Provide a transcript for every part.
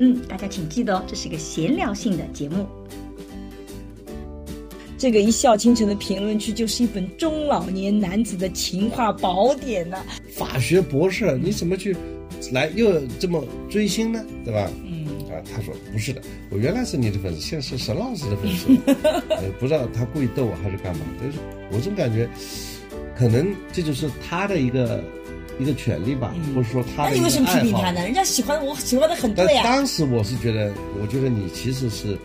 嗯，大家请记得哦，这是一个闲聊性的节目。这个一笑倾城的评论区就是一本中老年男子的情话宝典呐、法学博士，你怎么去来又这么追星呢？对吧？嗯啊，他说不是的，我原来是你的粉丝，现在是沈老师的粉丝。呃，不知道他故意逗我还是干嘛？但是我总感觉，可能这就是他的一个一个权利吧，或者说他的那你为什么批评他。呢？人家喜欢我喜欢的很但对呀、当时我是觉得，我觉得你其实是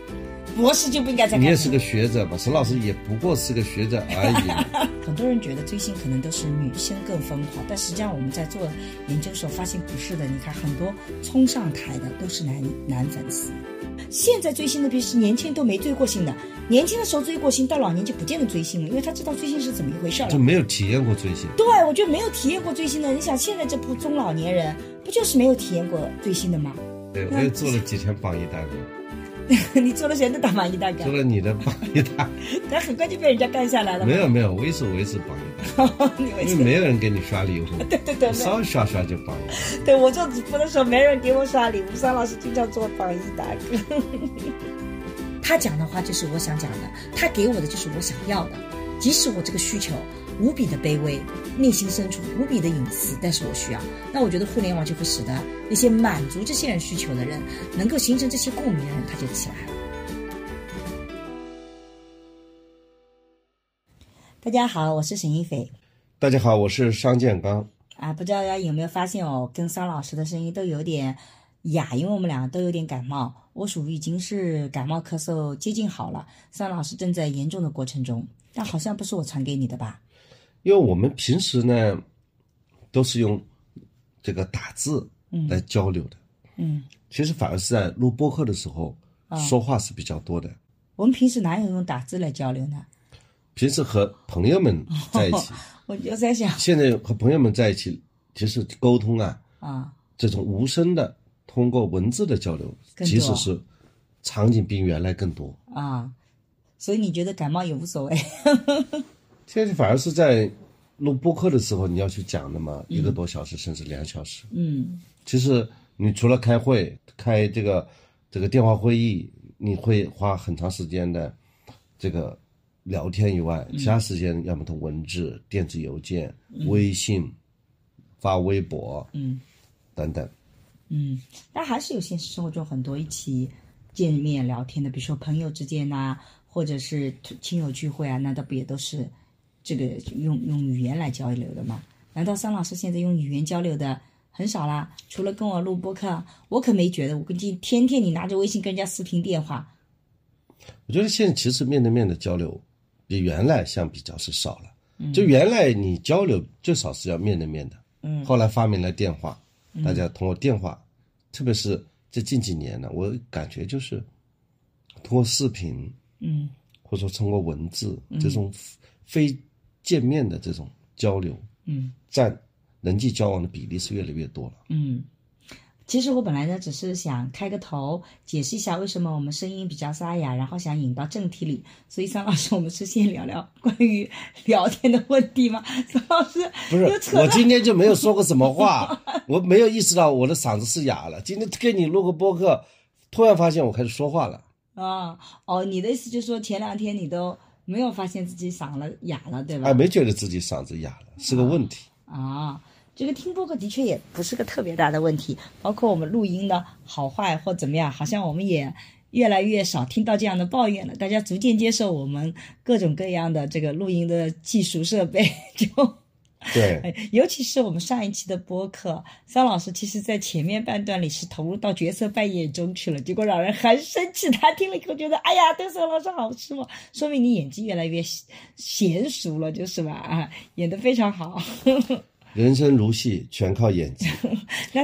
博士就不应该再你也是个学者吧？沈老师也不过是个学者而已。很多人觉得追星可能都是女生更疯狂，但实际上我们在做研究的时候发现不是的。你看，很多冲上台的都是男男粉丝。现在追星的，比是年轻人都没追过星的，年轻的时候追过星，到老年就不见得追星了，因为他知道追星是怎么一回事儿 就。没有体验过追星。对，我觉得没有体验过追星的，你想现在这部中老年人，不就是没有体验过追星的吗？对，我也做了几天榜一大哥，你做了谁的大榜一大哥做？了你的榜一大哥。但很快就被人家干下来了。没有没有，我一直维持榜一因？为没有人给你刷礼物，对 对对，稍微刷刷就榜一。对我做直播的时候，没人给我刷礼物，桑老师经常做榜一大哥。他讲的话就是我想讲的，他给我的就是我想要的，即使我这个需求无比的卑微，内心深处无比的隐私，但是我需要。那我觉得互联网就会使得那些满足这些人需求的人，能够形成这些共鸣的人，他就起来了。大家好，我是沈一斐。大家好，我是商建刚。啊，不知道大家有没有发现哦，跟桑老师的声音都有点哑，因为我们两个都有点感冒。我属于已经是感冒咳嗽接近好了，桑老师正在严重的过程中，但好像不是我传给你的吧？因为我们平时呢，都是用这个打字来交流的，嗯，其实反而是在录播客的时候，说话是比较多的。我们平时哪有用打字来交流呢？平时和朋友们在一起，我就在想现在和朋友们在一起，其实沟通啊，啊，这种无声的，通过文字的交流，更多其实是场景比原来更多。啊，所以你觉得感冒也无所谓？现在反而是在录播客的时候，你要去讲的嘛，一个多小时甚至两小时。嗯。其实你除了开会、开这个这个电话会议，你会花很长时间的这个聊天以外，其他时间要么通文字、电子邮件、微信、发微博嗯。等等。嗯，但还是有现实生活中很多一起见面聊天的，比如说朋友之间呐、或者是亲友聚会啊，那倒不也都是这个用用语言来交流的嘛？难道桑老师现在用语言交流的很少啦？除了跟我录播客，我可没觉得，我跟你天天你拿着微信跟人家视频电话，我觉得现在其实面对面的交流比原来相比较是少了。就原来你交流最少是要面对面的，嗯。后来发明了电话，大家通过电话，特别是这近几年呢，我感觉就是通过视频嗯。或者说通过文字这种非见面的这种交流，嗯占人际交往的比例是越来越多了。嗯。其实我本来呢，只是想开个头，解释一下为什么我们声音比较沙哑，然后想引到正题里。所以桑老师，我们是先聊聊关于聊天的问题吗？桑老师不是，我今天就没有说过什么话，我没有意识到我的嗓子是哑了。今天跟你录个播客，突然发现我开始说话了。啊哦，你的意思就是说前两天你都没有发现自己嗓子哑了，对吧？哎，没觉得自己嗓子哑了，是个问题。啊，这个听播客的确也不是个特别大的问题，包括我们录音的好坏或怎么样，好像我们也越来越少听到这样的抱怨了。大家逐渐接受我们各种各样的这个录音的技术设备，就对，哎尤其是我们上一期的播客，桑老师其实在前面半段里是投入到角色扮演中去了，结果让人很生气。他听了以后觉得，哎呀，对桑老师好失望，说明你演技越来越娴熟了，就是吧？啊，演得非常好。人生如戏，全靠演技。那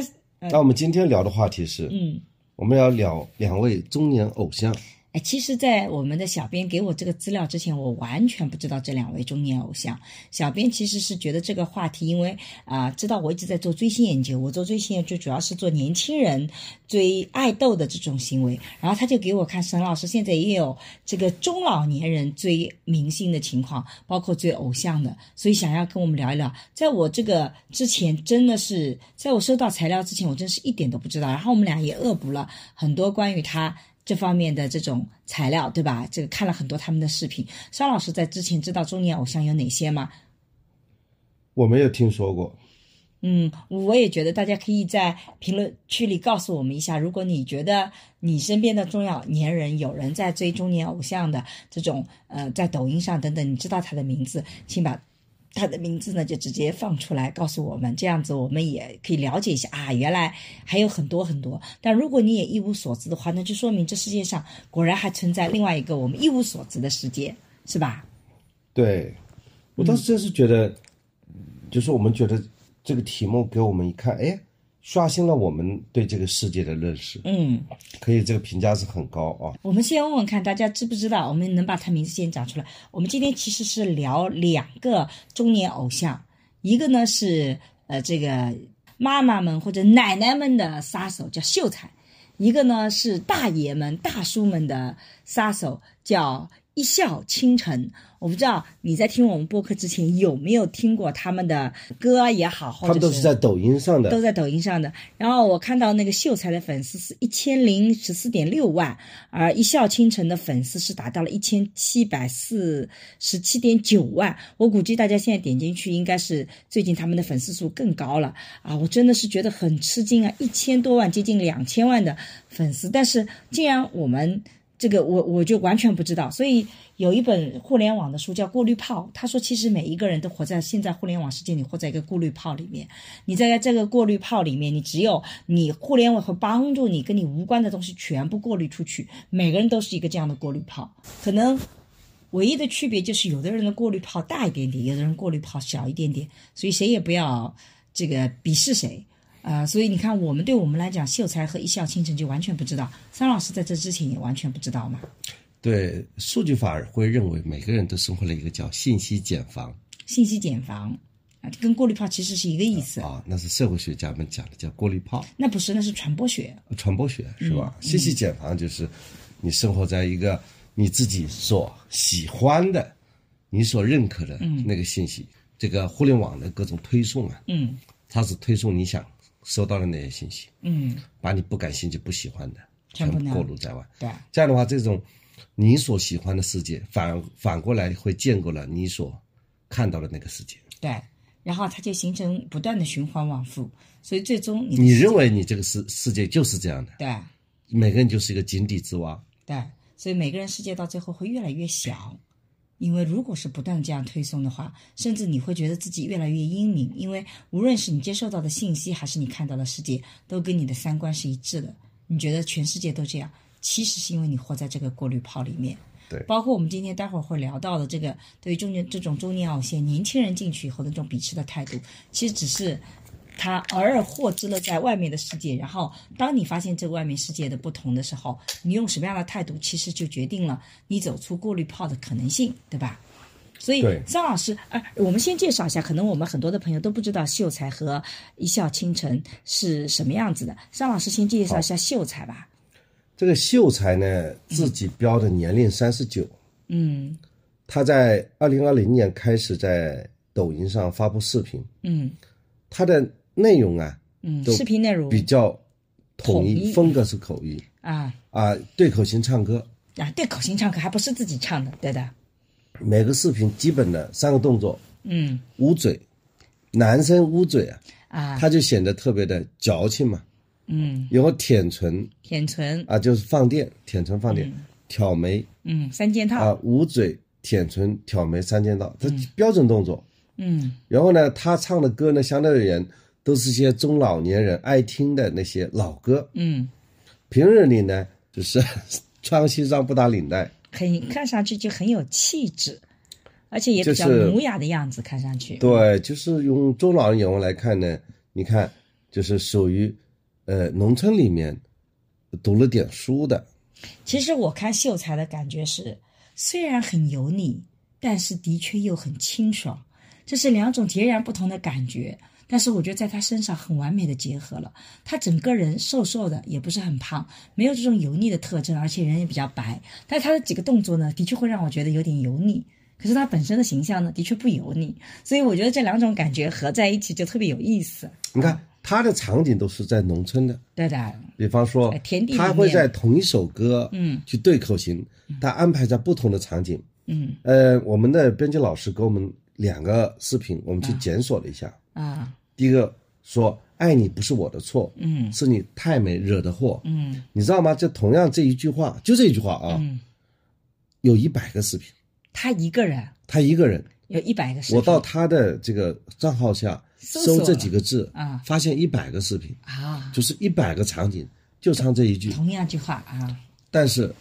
那我们今天聊的话题是，嗯我我们要聊两位中年偶像。哎，其实，在我们的小编给我这个资料之前，我完全不知道这两位中年偶像。小编其实是觉得这个话题，因为啊、知道我一直在做追星研究，我做追星研究主要是做年轻人追爱豆的这种行为。然后他就给我看沈老师现在也有这个中老年人追明星的情况，包括追偶像的，所以想要跟我们聊一聊。在我这个之前，真的是在我收到材料之前，我真是一点都不知道。然后我们俩也恶补了很多关于他。这方面的这种材料，对吧？这个看了很多他们的视频。邵老师在之前知道中年偶像有哪些吗？我没有听说过。嗯，我也觉得大家可以在评论区里告诉我们一下，如果你觉得你身边的中老年人有人在追中年偶像的这种，呃，在抖音上等等，你知道他的名字，请把他的名字呢就直接放出来告诉我们，这样子我们也可以了解一下啊，原来还有很多很多。但如果你也一无所知的话，那就说明这世界上果然还存在另外一个我们一无所知的世界，是吧？对，我当时真是觉得，就是我们觉得这个题目给我们一看，哎，刷新了我们对这个世界的认识，嗯。可以这个评价是很高啊。我们先问问看，大家知不知道？我们能把他名字先讲出来。我们今天其实是聊两个中年偶像，一个呢是呃这个妈妈们或者奶奶们的杀手叫秀才，一个呢是大爷们大叔们的杀手叫一笑倾城。我不知道你在听我们播客之前有没有听过他们的歌也好，或者他们都是在抖音上的，都在抖音上的。然后我看到那个秀才的粉丝是一千零十四点六万，而一笑倾城的粉丝是达到了一千七百四十七点九万。我估计大家现在点进去，应该是最近他们的粉丝数更高了啊！我真的是觉得很吃惊啊，一千多万，接近两千万的粉丝，但是竟然我们。这个我我就完全不知道，所以有一本互联网的书叫《过滤泡》，他说其实每一个人都活在现在互联网世界里，活在一个过滤泡里面。你在这个过滤泡里面，你只有你互联网会帮助你跟你无关的东西全部过滤出去。每个人都是一个这样的过滤泡，可能唯一的区别就是有的人的过滤泡大一点点，有的人过滤泡小一点点，所以谁也不要这个鄙视谁。呃，所以你看，我们对我们来讲，秀才和一笑倾城就完全不知道。桑老师在这之前也完全不知道嘛。对数据法会认为每个人都生活了一个叫信息茧房信息茧房啊，跟过滤泡其实是一个意思。啊，那是社会学家们讲的叫过滤泡。那不是，那是传播学。传播学是吧？信息茧房就是你生活在一个你自己所喜欢的、你所认可的那个信息。这个互联网的各种推送啊，嗯它是推送你想收到了那些信息，嗯，把你不感兴趣、不喜欢的全部过滤在外。对，这样的话，这种你所喜欢的世界，反反过来会建构了你所看到的那个世界。对，然后它就形成不断的循环往复，所以最终你认为你这个世世界就是这样的，对。每个人就是一个井底之蛙。对，所以每个人世界到最后会越来越小。因为如果是不断这样推送的话，甚至你会觉得自己越来越英明，因为无论是你接受到的信息，还是你看到的世界，都跟你的三观是一致的。你觉得全世界都这样，其实是因为你活在这个过滤泡里面。对包括我们今天待会儿会聊到的这个对于中年这种中年偶像年轻人进去以后的这种鄙视的态度，其实只是他偶尔获知了在外面的世界，然后当你发现这个外面世界的不同的时候，你用什么样的态度，其实就决定了你走出过滤泡的可能性，对吧？所以张，老师，啊，我们先介绍一下，可能我们很多的朋友都不知道秀才和一笑倾城是什么样子的。张老师先介绍一下秀才吧。这个秀才呢，自己标的年龄三十九，嗯。他在二零二零年开始在抖音上发布视频，嗯。他的内容啊嗯，视频内容。比较统统一，风格是口音。啊。啊，对口型唱歌，啊，对口型唱歌还不是自己唱的，对的。每个视频基本的三个动作，嗯。捂嘴，男生捂嘴啊，啊。他就显得特别的矫情嘛，嗯，然后舔唇。舔唇。啊，就是放电，舔唇放电，挑眉。嗯三件套。啊，捂嘴、舔唇、挑眉三件套，这标准动作。嗯。然后呢，他唱的歌呢，相对而言都是些中老年人爱听的那些老歌。嗯，平日里呢，就是 穿西装不打领带，很看上去就很有气质，而且也比较儒雅的样子，看上去。对，就是用中老人眼光来看呢，你看，就是属于呃农村里面读了点书的。其实我看秀才的感觉是，虽然很油腻，但是的确又很清爽，这是两种截然不同的感觉。但是我觉得在他身上很完美的结合了，他整个人瘦瘦的，也不是很胖，没有这种油腻的特征，而且人也比较白。但是他的几个动作呢，的确会让我觉得有点油腻。可是他本身的形象呢，的确不油腻，所以我觉得这两种感觉合在一起就特别有意思。你看他的场景都是在农村的，对的，比方说田地里他会在同一首歌，嗯，去对口型，他安排在不同的场景。嗯呃，我们的编辑老师给我们两个视频，我们去检索了一下。啊，第一个说爱你不是我的错，嗯。是你太美惹的祸。嗯。你知道吗？就同样这一句话，就这一句话啊，嗯，有一百个视频，他一个人。他一个人。有一百个视频，我到他的这个账号下搜这几个字啊。发现一百个视频，啊，就是一百个场景，就唱这一句。同样句话啊，但是，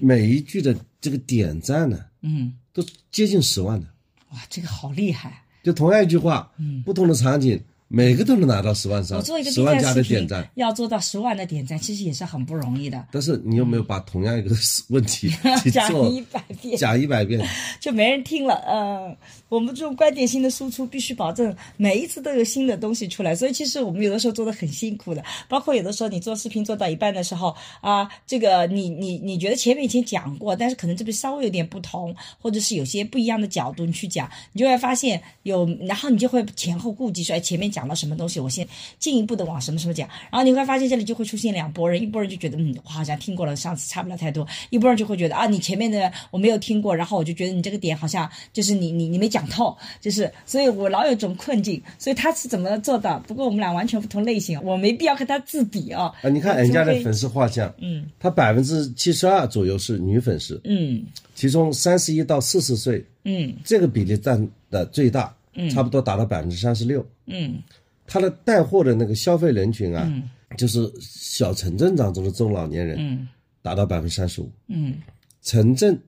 每一句的这个点赞呢，嗯，都接近十万的。哇，这个好厉害。就同样一句话，不同的场景，每个都能拿到十万上，我做一个十 B 万加站视频的点赞。，要做到十万的点赞，其实也是很不容易的。但是你有没有把同样一个问题 讲一百遍讲一百遍？就没人听了。嗯，我们这种观点性的输出，必须保证每一次都有新的东西出来。所以其实我们有的时候做的很辛苦的，包括有的时候你做视频做到一半的时候啊，这个你你你觉得前面以前讲过，但是可能这边稍微有点不同，或者是有些不一样的角度你去讲，你就会发现有，然后你就会前后顾及说，哎，前面讲到什么东西，我先进一步的往什么什么讲，然后你会发现这里就会出现两拨人，一拨人就觉得嗯，我好像听过了，上次差不了太多；一拨人就会觉得啊，你前面的我没有听过，然后我就觉得你这个点好像就是你你你没讲透，就是所以我老有一种困境。所以他是怎么做到？不过我们俩完全不同类型，我没必要和他自比啊。啊，你看人家的粉丝画像，嗯他百分之七十二左右是女粉丝，嗯其中三十一到四十岁嗯这个比例占的最大，差不多达到百分之三十六。嗯。他的带货的那个消费人群啊，就是小城镇当中的中老年人，嗯。达到百分之三十五，嗯。城镇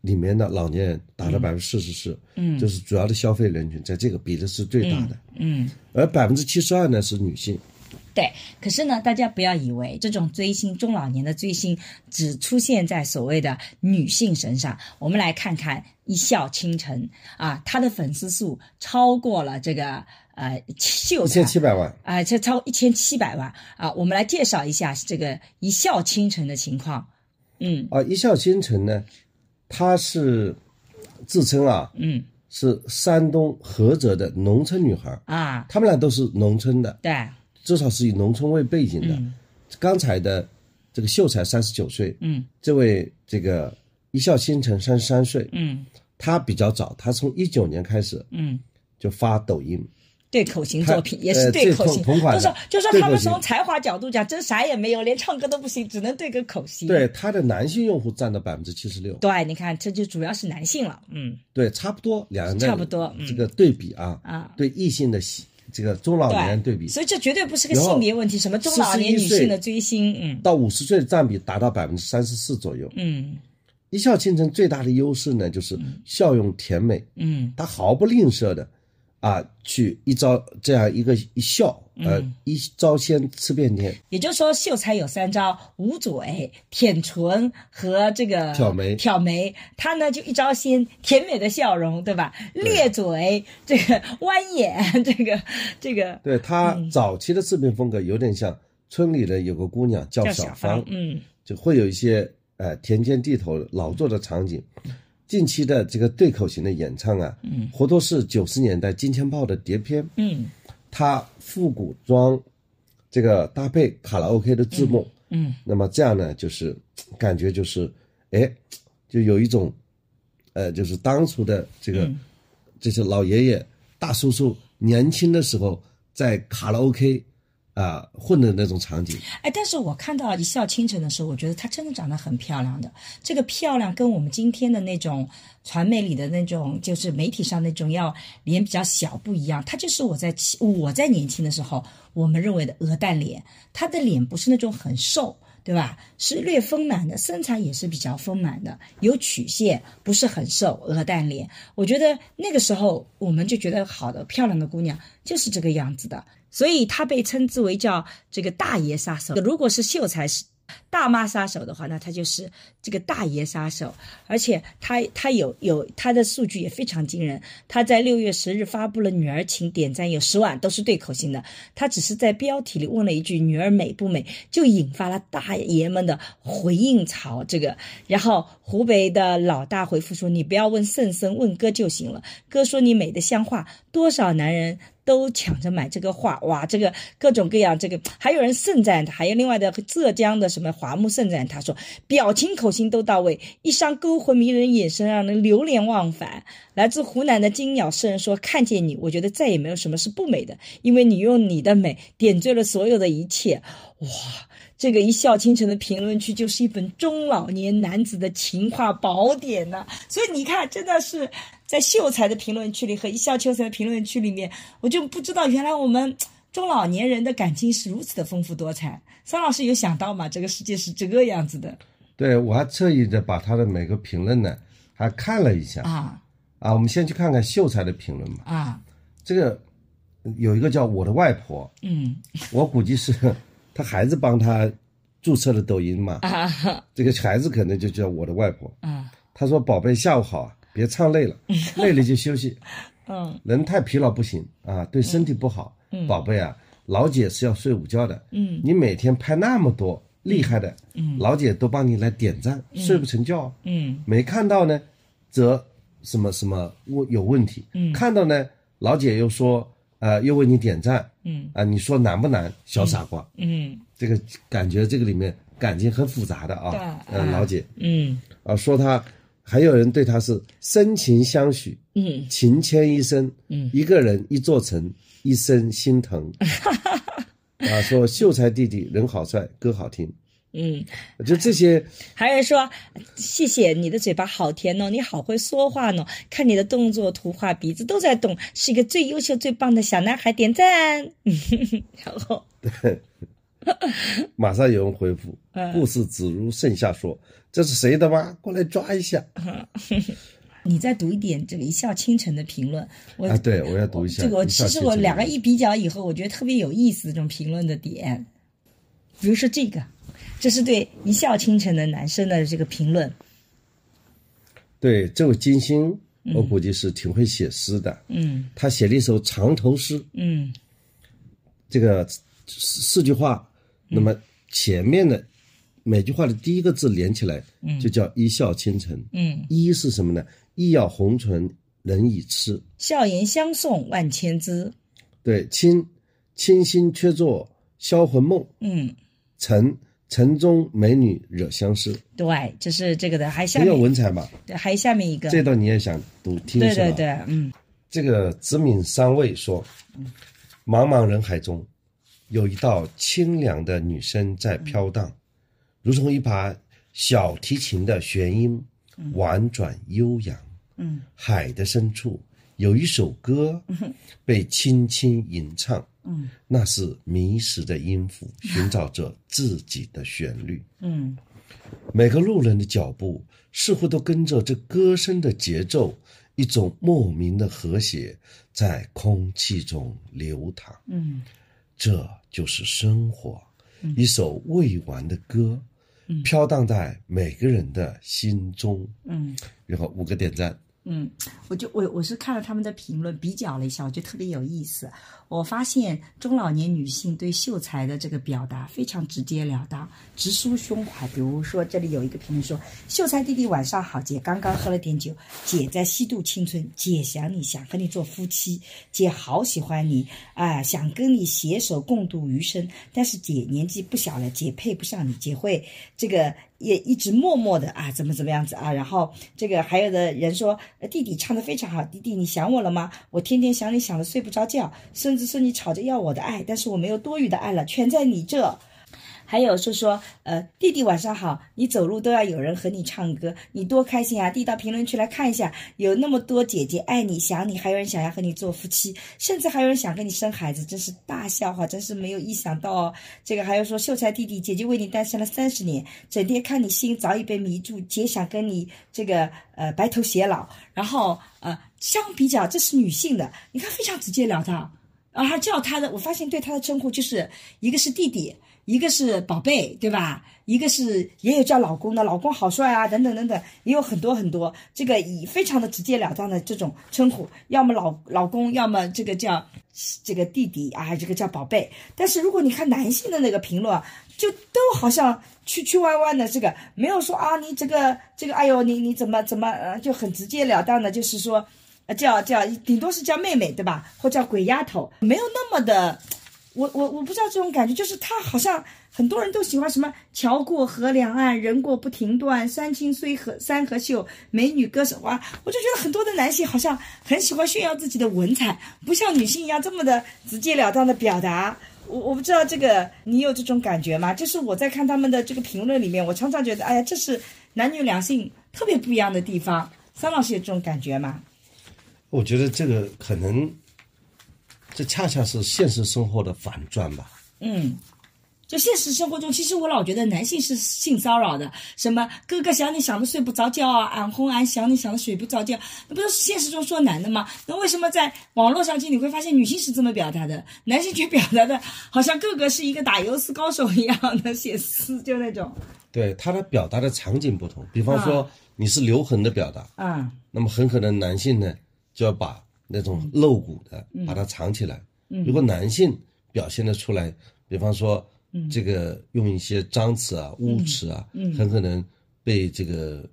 里面的老年人达到百分之四十四，嗯。就是主要的消费人群在这个比例是最大的，嗯。而百分之七十二呢是女性，对，可是呢，大家不要以为这种追星中老年的追星只出现在所谓的女性身上。我们来看看《一笑倾城》啊，他的粉丝数超过了这个呃秀一千七百万。啊，这超一千七百万啊。我们来介绍一下这个《一笑倾城》的情况。嗯啊，一笑倾城呢，她是自称啊嗯是山东菏泽的农村女孩，啊，她们俩都是农村的，对，至少是以农村为背景的。嗯。刚才的这个秀才三十九岁，嗯。这位这个一笑倾城三十三岁，嗯。他比较早，他从一九年开始嗯。就发抖音，对口型作品也是对口型，同同款的就是就说他们从才华角度讲，真啥也没有，连唱歌都不行，只能对个口型。对他的男性用户占到百分之七十六，对，你看这就主要是男性了，嗯。对，差不多两人的差不多嗯。这个对比啊，啊，对异性的喜这个中老年人对比，所以这绝对不是个性别问题，什么中老年女性的追星，嗯。到五十岁的占比达到百分之三十四左右。嗯。一笑倾城最大的优势呢，就是笑容甜美，嗯。她毫不吝啬的啊，去一招这样一个一笑，呃，嗯。一招鲜吃遍天。也就是说，秀才有三招：捂嘴、舔唇和这个挑眉。挑眉，他呢就一招鲜，甜美的笑容，对吧？咧嘴，这个弯眼，这个这个对他早期的视频风格有点像村里的有个姑娘叫小芳，嗯。就会有一些呃田间地头劳作的场景。近期的这个对口型的演唱啊，嗯，活脱是九十年代金钱豹的碟片，嗯它复古装这个搭配卡拉 OK 的字幕，嗯。那么这样呢，就是感觉就是，哎，就有一种，呃，就是当初的这个、嗯。这些老爷爷、大叔叔年轻的时候在卡拉 OK 啊、混的那种场景。哎，但是我看到一笑倾城的时候，我觉得她真的长得很漂亮的。这个漂亮跟我们今天的那种传媒里的那种，就是媒体上那种要脸比较小不一样。她就是我在我在年轻的时候，我们认为的鹅蛋脸。她的脸不是那种很瘦。对吧？是略丰满的，身材也是比较丰满的，有曲线，不是很瘦，鹅蛋脸。我觉得那个时候我们就觉得好的、漂亮的姑娘就是这个样子的，所以她被称之为叫这个大爷杀手。如果是秀才大妈杀手的话，那他就是这个大爷杀手，而且他他有有他的数据也非常惊人。他在六月十日发布了“女儿请点赞”有十万，都是对口型的。他只是在标题里问了一句“女儿美不美”，就引发了大爷们的回应潮。这个，然后湖北的老大回复说：“你不要问圣僧，问哥就行了。哥说你美的像话，多少男人。”都抢着买这个画，哇，这个各种各样，这个还有人盛赞他，还有另外的浙江的什么华木盛赞他说，表情口型都到位，一双勾魂迷人眼神让人流连忘返。来自湖南的金鸟诗人说，看见你，我觉得再也没有什么是不美的，因为你用你的美点缀了所有的一切，哇。这个一笑倾城的评论区就是一本中老年男子的情话宝典呐，所以你看，真的是在秀才的评论区里和一笑倾城的评论区里面，我就不知道原来我们中老年人的感情是如此的丰富多彩。桑老师有想到吗？这个世界是这个样子的。对，我还特意的把他的每个评论呢还看了一下啊啊，我们先去看看秀才的评论吧啊，这个有一个叫我的外婆，嗯，我估计是。他孩子帮他注册了抖音嘛？这个孩子可能就叫我的外婆。他说：“宝贝，下午好，别唱累了，累了就休息。嗯，人太疲劳不行啊，对身体不好。宝贝啊，老姐是要睡午觉的。嗯，你每天拍那么多厉害的，嗯，老姐都帮你来点赞，睡不成觉。嗯，没看到呢，则什么什么问有问题。嗯，看到呢，老姐又说。”呃，又为你点赞，嗯啊，你说难不难，小傻瓜？嗯，这个感觉这个里面感情很复杂的啊，呃，老姐，嗯啊，说他还有人对他是深情相许，嗯，情牵一生，嗯，一个人一座城，一生心疼，啊，说秀才弟弟人好帅，歌好听。嗯，就这些，还有人说谢谢你的嘴巴好甜哦，你好会说话呢，看你的动作、图画、鼻子都在动，是一个最优秀、最棒的小男孩，点赞。然后，对，马上有人回复，故事只如盛夏说：“这是谁的吗？过来抓一下。”你再读一点这个一笑倾城的评论，我啊，对我要读一下这个。其实我两个一比较以后，我觉得特别有意思这种评论的点，比如说这个。这是对一笑倾城的男生的这个评论。对这位金星，我估计是挺会写诗的。嗯，他写了一首长头诗。嗯，这个四句话，那么前面的每句话的第一个字连起来，就叫一笑倾城。嗯，一是什么呢？一要红唇人已痴，笑颜相送万千姿。对，倾倾心却作销魂梦。嗯，城。城中美女惹相思，对，就是这个的，还下面很有文采嘛。对，还下面一个，这段你也想读听是吧？对对对，嗯。这个子敏三位说，茫茫人海中，有一道清凉的女声在飘荡，如同一把小提琴的弦音，婉转悠扬。嗯，海的深处有一首歌，被轻轻吟唱。嗯，那是迷失的音符，寻找着自己的旋律。嗯，每个路人的脚步似乎都跟着这歌声的节奏，一种莫名的和谐在空气中流淌。嗯，这就是生活，一首未完的歌，飘荡在每个人的心中。嗯，然后五个点赞。嗯，我就我我是看了他们的评论，比较了一下，我觉得特别有意思。我发现中老年女性对秀才的这个表达非常直截了当、直抒胸怀。比如说，这里有一个评论说：“秀才弟弟晚上好，姐刚刚喝了点酒，姐在虚度青春，姐想你想和你做夫妻，姐好喜欢你啊，想跟你携手共度余生。但是姐年纪不小了，姐配不上你，姐会这个。”也一直默默的啊，怎么怎么样子啊？然后这个还有的人说，弟弟唱的非常好，弟弟你想我了吗？我天天想你想的睡不着觉，甚至是你吵着要我的爱，但是我没有多余的爱了，全在你这。还有说说，呃，弟弟晚上好，你走路都要有人和你唱歌，你多开心啊！弟到评论区来看一下，有那么多姐姐爱你想你，还有人想要和你做夫妻，甚至还有人想跟你生孩子，真是大笑话，真是没有意想到哦。这个还有说，秀才弟弟，姐姐为你单身了三十年，整天看你心早已被迷住，姐想跟你这个呃白头偕老。然后呃，相比较，这是女性的，你看非常直截了当，啊，还叫他的，我发现对他的称呼就是一个是弟弟。一个是宝贝，对吧？一个是也有叫老公的，老公好帅啊，等等等等，也有很多很多。这个以非常的直截了当的这种称呼，要么老老公，要么这个叫这个弟弟啊，这个叫宝贝。但是如果你看男性的那个评论，就都好像曲曲弯弯的，这个没有说啊，你这个这个，哎呦，你你怎么怎么呃，就很直截了当的，就是说，呃，叫叫顶多是叫妹妹，对吧？或叫鬼丫头，没有那么的。我我我不知道这种感觉，就是他好像很多人都喜欢什么桥过河两岸，人过不停断，山青水河山河秀，美女歌手哇！我就觉得很多的男性好像很喜欢炫耀自己的文采，不像女性一样这么的直截了当的表达。我我不知道这个你有这种感觉吗？就是我在看他们的这个评论里面，我常常觉得，哎呀，这是男女两性特别不一样的地方。桑老师有这种感觉吗？我觉得这个可能。这恰恰是现实生活的反转吧？嗯，就现实生活中，其实我老觉得男性是性骚扰的，什么哥哥想你想的睡不着觉啊，俺哄俺想你想的睡不着觉，那不是现实中说男的吗？那为什么在网络上去你会发现女性是这么表达的，男性却表达的好像哥哥是一个打油诗高手一样的写诗，就那种。对他的表达的场景不同，比方说你是留痕的表达，嗯，那么很可能男性呢就要把。那种露骨的，把它藏起来。如果男性表现的出来，比方说，这个用一些脏词啊、污词啊，很可能被这个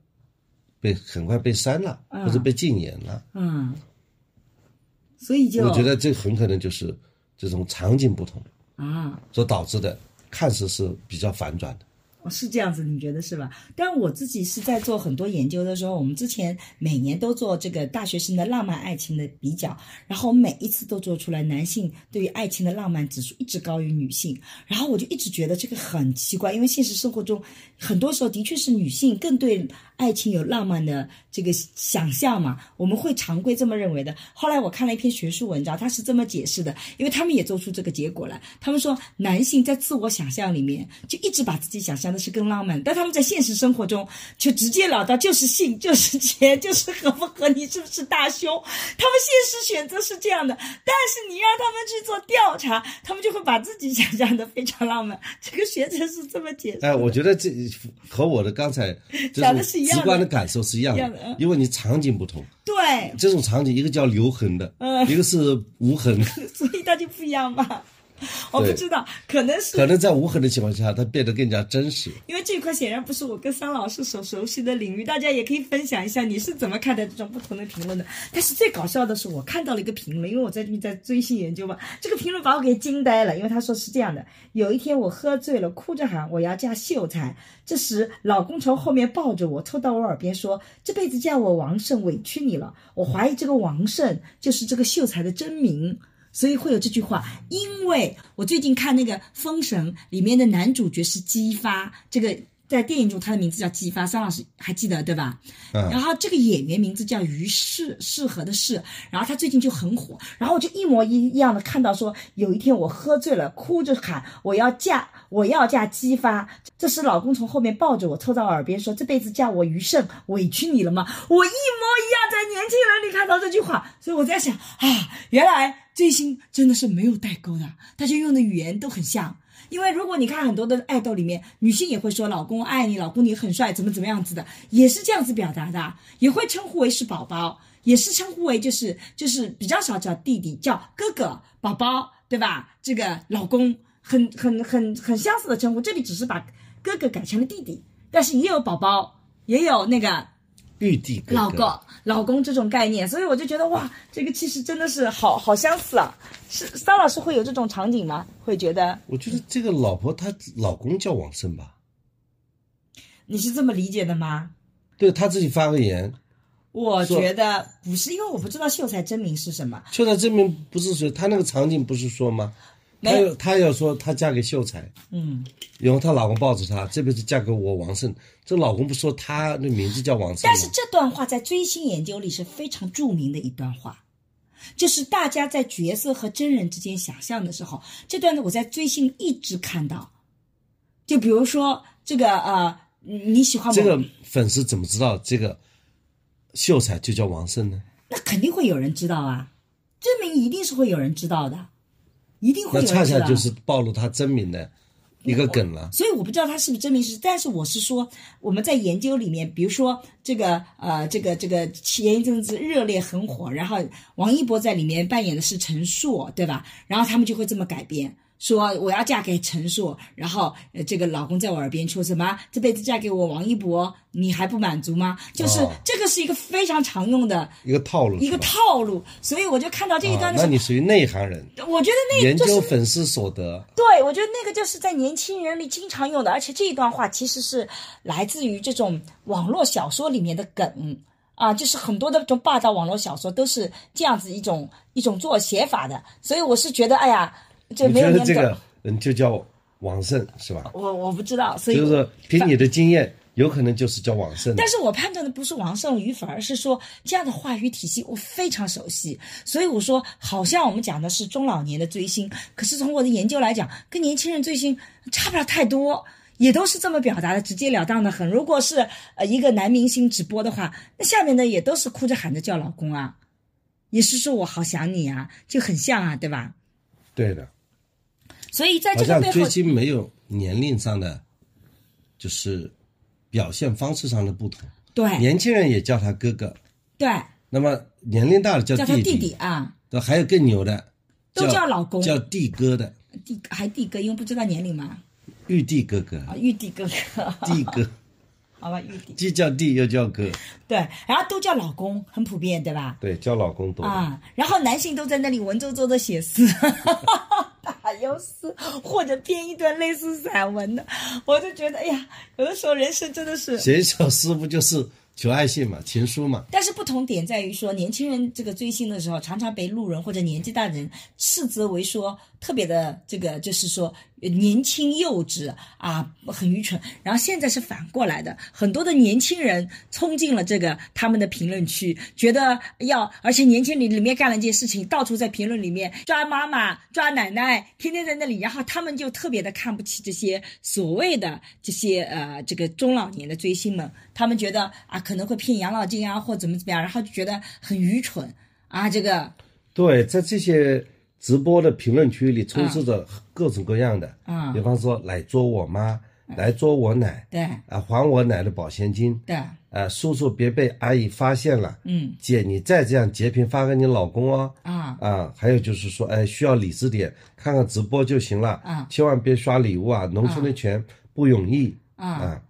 被很快被删了，或者被禁言了。嗯，所以就我觉得这很可能就是这种场景不同啊。所导致的，看似是比较反转的。是这样子，你觉得是吧？但我自己是在做很多研究的时候，我们之前每年都做这个大学生的浪漫爱情的比较，然后每一次都做出来，男性对于爱情的浪漫指数一直高于女性，然后我就一直觉得这个很奇怪，因为现实生活中很多时候的确是女性更对爱情有浪漫的这个想象嘛，我们会常规这么认为的。后来我看了一篇学术文章，他是这么解释的，因为他们也做出这个结果来，他们说男性在自我想象里面就一直把自己想象。那是更浪漫，但他们在现实生活中就直接了当，就是性，就是钱，就是合不合你是不是大胸。他们现实选择是这样的，但是你让他们去做调查，他们就会把自己想象的非常浪漫。这个学者是这么解释。哎，我觉得这和我的刚才 讲的是一样的，直观的感受是一样的，因为你场景不同。对，这种场景一个叫留痕的，嗯，一个是无痕，所以它就不一样嘛。我不知道，可能是可能在无痕的情况下，它变得更加真实。因为这一块显然不是我跟桑老师所熟悉的领域，大家也可以分享一下你是怎么看待这种不同的评论的。但是最搞笑的是，我看到了一个评论，因为我在这边在追星研究嘛，这个评论把我给惊呆了，因为他说是这样的：有一天我喝醉了，哭着喊我要嫁秀才，这时老公从后面抱着我，凑到我耳边说：“这辈子嫁我王胜，委屈你了。”我怀疑这个王胜就是这个秀才的真名。所以会有这句话，因为我最近看那个《封神》里面的男主角是姬发，这个在电影中他的名字叫姬发，桑老师还记得对吧？嗯然后这个演员名字叫于适，适合的适，然后他最近就很火，然后我就一模一样的看到说，有一天我喝醉了，哭着喊我要嫁，我要嫁姬发，这时老公从后面抱着我，凑到耳边说，这辈子嫁我于胜，委屈你了吗？我一模一样在年轻人里看到这句话，所以我在想啊，原来。追星真的是没有代沟的，大家用的语言都很像。因为如果你看很多的爱豆里面，女性也会说“老公爱你”，“老公你很帅”，怎么怎么样子的，也是这样子表达的，也会称呼为是宝宝，也是称呼为就是就是比较少叫弟弟，叫哥哥、宝宝，对吧？这个老公很很很很相似的称呼，这里只是把哥哥改成了弟弟，但是也有宝宝，也有那个。玉帝老公，老公这种概念，所以我就觉得哇，这个其实真的是好好相似啊。是桑老师会有这种场景吗？会觉得？我觉得这个老婆她老公叫王胜吧？你是这么理解的吗？对他自己发个言，我觉得不是，因为我不知道秀才真名是什么。秀才真名不是说他那个场景不是说吗？她要她要说她嫁给秀才，嗯，然后她老公抱着她，这辈子嫁给我王胜。这老公不说他的名字叫王胜但是这段话在追星研究里是非常著名的一段话，就是大家在角色和真人之间想象的时候，这段呢我在追星一直看到。就比如说这个呃，你喜欢这个粉丝怎么知道这个秀才就叫王胜呢？那肯定会有人知道啊，证明一定是会有人知道的。一定会有那恰恰就是暴露他真名的一个梗了。所以我不知道他是不是真名是，但是我是说我们在研究里面，比如说这个呃这个这个前一阵子热烈很火，然后王一博在里面扮演的是陈硕，对吧？然后他们就会这么改编。说我要嫁给陈硕，然后呃，这个老公在我耳边说什么？这辈子嫁给我王一博，你还不满足吗？就是这个是一个非常常用的一个套路，一个套路。所以我就看到这一段的时候，那你属于内行人。我觉得那研究粉丝所得，对我觉得那个就是在年轻人里经常用的，而且这一段话其实是来自于这种网络小说里面的梗啊，就是很多的这种霸道网络小说都是这样子一种一种做写法的。所以我是觉得，哎呀。你觉得这个人就叫王胜是吧？我我不知道，所以就是凭你的经验，有可能就是叫王胜。但是我判断的不是王胜与否，而是说这样的话语体系我非常熟悉，所以我说好像我们讲的是中老年的追星，可是从我的研究来讲，跟年轻人追星差不了太多，也都是这么表达的，直截了当的很。如果是呃一个男明星直播的话，那下面的也都是哭着喊着叫老公啊，也是说我好想你啊，就很像啊，对吧？对的。所以在这个背后，追星没有年龄上的，就是表现方式上的不同。对，年轻人也叫他哥哥。对。那么年龄大的叫弟弟啊。对，还有更牛的，都叫老公，叫弟哥的。弟还弟哥，因为不知道年龄嘛。玉帝哥哥。啊，玉帝哥哥。弟哥。好吧，玉帝。既叫弟又叫哥。对，然后都叫老公，很普遍，对吧？对，叫老公多。啊，然后男性都在那里文绉绉的写诗。打油诗或者编一段类似散文的，我就觉得，哎呀，有的时候人生真的是写一首诗不就是求爱信嘛，情书嘛。但是不同点在于说，年轻人这个追星的时候，常常被路人或者年纪大人斥责为说特别的这个，就是说。年轻幼稚啊，很愚蠢。然后现在是反过来的，很多的年轻人冲进了这个他们的评论区，觉得要，而且年轻里里面干了一件事情，到处在评论里面抓妈妈、抓奶奶，天天在那里。然后他们就特别的看不起这些所谓的这些呃这个中老年的追星们，他们觉得啊可能会骗养老金啊或怎么怎么样，然后就觉得很愚蠢啊这个。对，在这些。直播的评论区里充斥着各种各样的，嗯，比方说来捉我妈，来捉我奶，对，啊，还我奶的保鲜金，对，啊，叔叔别被阿姨发现了，嗯，姐你再这样截屏发给你老公哦，啊，啊，还有就是说，哎，需要理智点，看看直播就行了，啊，千万别刷礼物啊，农村的钱不容易，啊。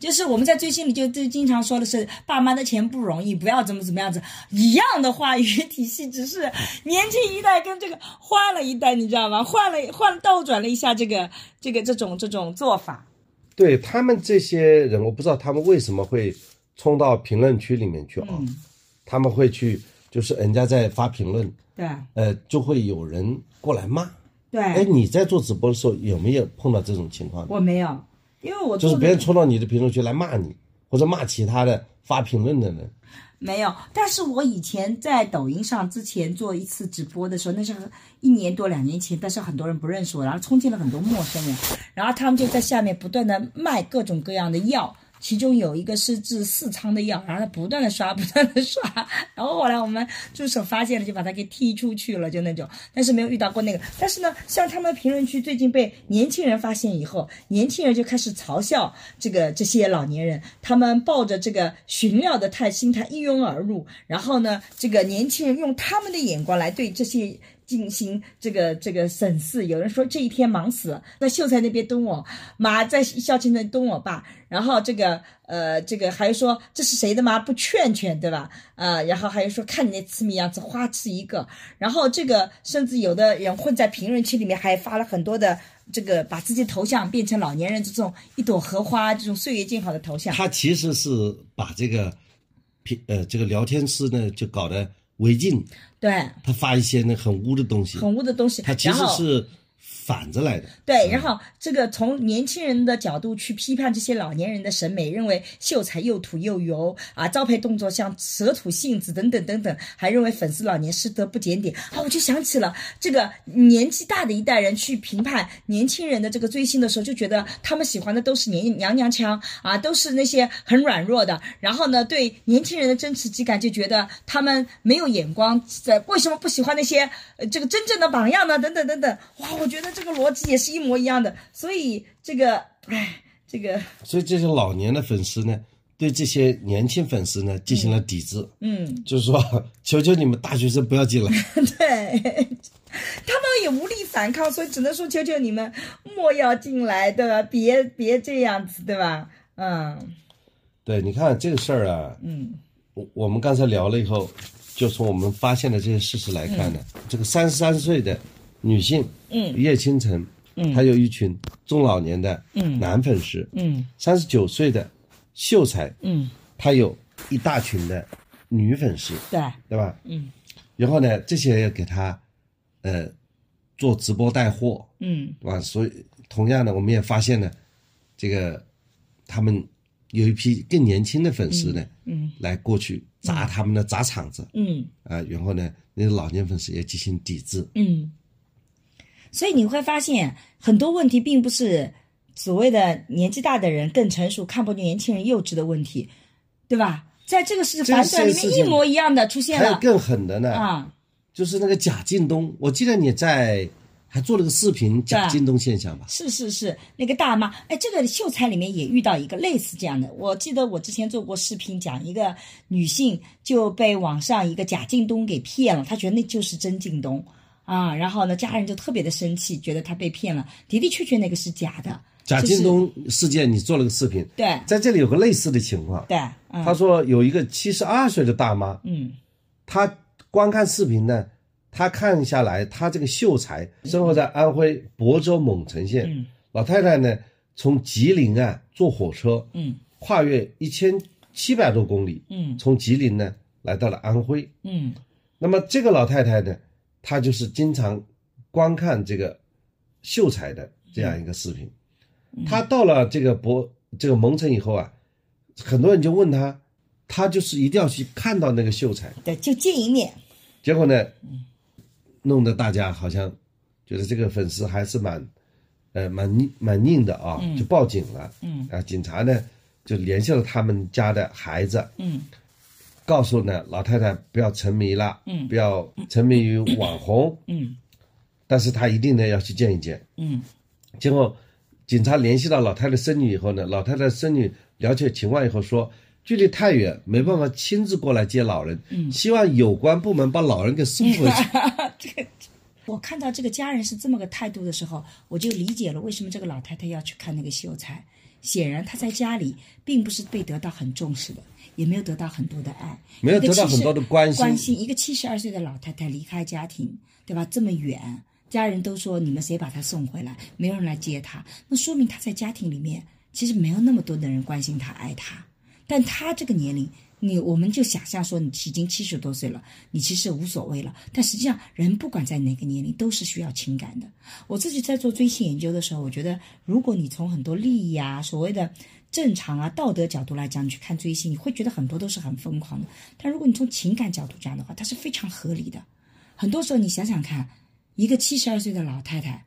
就是我们在追星里就就经常说的是爸妈的钱不容易，不要怎么怎么样子一样的话语体系，只是年轻一代跟这个换了一代，你知道吗？换了换倒转了一下这个这个这种这种做法。对他们这些人，我不知道他们为什么会冲到评论区里面去啊？他们会去，就是人家在发评论，对，呃，就会有人过来骂。对，哎，你在做直播的时候有没有碰到这种情况？我没有。因为我就是别人冲到你的评论区来骂你，或者骂其他的发评论的人，没有。但是我以前在抖音上之前做一次直播的时候，那是一年多两年前，但是很多人不认识我，然后冲进了很多陌生人，然后他们就在下面不断的卖各种各样的药。其中有一个是治四仓的药，然后他不断的刷，不断的刷，然后后来我们助手发现了，就把他给踢出去了，就那种。但是没有遇到过那个。但是呢，像他们评论区最近被年轻人发现以后，年轻人就开始嘲笑这个这些老年人，他们抱着这个寻料的态心态一拥而入，然后呢，这个年轻人用他们的眼光来对这些。进行这个这个审视，有人说这一天忙死了，在秀才那边蹲我妈，在孝亲那蹲我爸，然后这个呃这个还说这是谁的妈不劝劝对吧？呃，然后还有说看你那痴迷样子，花痴一个，然后这个甚至有的人混在评论区里面还发了很多的这个把自己头像变成老年人这种一朵荷花这种岁月静好的头像。他其实是把这个评呃这个聊天室呢就搞得违禁。对他发一些那很污的东西，很污的东西，他其实是。反着来的，对，然后这个从年轻人的角度去批判这些老年人的审美，认为秀才又土又油啊，招牌动作像蛇吐信子等等等等，还认为粉丝老年师德不检点啊，我就想起了这个年纪大的一代人去评判年轻人的这个追星的时候，就觉得他们喜欢的都是年娘娘腔啊，都是那些很软弱的，然后呢，对年轻人的真实质感就觉得他们没有眼光，在为什么不喜欢那些呃这个真正的榜样呢？等等等等，哇，我。觉得这个逻辑也是一模一样的。所以这个，哎，这个，所以这些老年的粉丝呢，对这些年轻粉丝呢进行了抵制，嗯，就是说，求求你们大学生不要进来。对，他们也无力反抗，所以只能说求求你们莫要进来，对吧？别别这样子，对吧？嗯对，你看这个事儿啊，嗯我我们刚才聊了以后，就从我们发现的这些事实来看呢，这个三十三岁的女性，嗯。叶倾城，嗯。她有一群中老年的嗯。男粉丝，嗯。三十九岁的秀才，嗯，她有一大群的女粉丝，对，对吧？嗯。然后呢，这些也给她，呃，做直播带货，嗯。啊？所以同样的，我们也发现呢，这个他们有一批更年轻的粉丝呢，嗯。来过去砸他们的砸场子嗯。啊、然后呢，那些老年粉丝也进行抵制。嗯，所以你会发现很多问题并不是所谓的年纪大的人更成熟看不见年轻人幼稚的问题，对吧？在这个是这个反转里面一模一样的出现了还有更狠的呢，啊，就是那个贾敬东，我记得你在还做了个视频，贾敬东现象吧？是是是，那个大妈，哎，这个秀才里面也遇到一个类似这样的。我记得我之前做过视频，讲一个女性就被网上一个贾敬东给骗了，她觉得那就是真靳东啊，然后呢，家人就特别的生气，觉得他被骗了，的的确确那个是假的。贾京东事件，你做了个视频，对在这里有个类似的情况。对，嗯他说有一个七十二岁的大妈，嗯她观看视频呢，她看下来，她这个秀才生活在安徽亳州蒙城县，嗯老太太呢从吉林啊坐火车，嗯跨越一千七百多公里，嗯从吉林呢来到了安徽。嗯那么这个老太太呢，她就是经常观看这个秀才的这样一个视频。嗯她到了这个博这个蒙城以后啊，很多人就问他，他就是一定要去看到那个秀才。对，就见一面。结果呢，弄得大家好像觉得这个粉丝还是蛮，呃，蛮拧蛮拧的啊，就报警了。嗯啊，警察呢就联系了他们家的孩子，嗯告诉呢老太太不要沉迷了，嗯。不要沉迷于网红，嗯。但是她一定呢要去见一见。嗯。结果警察联系到老太太孙女以后呢，老太太孙女了解情况以后说，距离太远，没办法亲自过来接老人，嗯。希望有关部门把老人给送回去。我看到这个家人是这么个态度的时候，我就理解了为什么这个老太太要去看那个秀才。显然，她在家里并不是被得到很重视的，也没有得到很多的爱，没有一个70得到很多的关心关心，一个七十二岁的老太太离开家庭，对吧？这么远，家人都说你们谁把她送回来？没有人来接她，那说明她在家庭里面其实没有那么多的人关心她、爱她。但她这个年龄，你我们就想象说你已经七十多岁了，你其实无所谓了。但实际上，人不管在哪个年龄，都是需要情感的。我自己在做追星研究的时候，我觉得，如果你从很多利益啊、所谓的正常啊、道德角度来讲，你去看追星，你会觉得很多都是很疯狂的。但如果你从情感角度讲的话，它是非常合理的。很多时候，你想想看，一个七十二岁的老太太，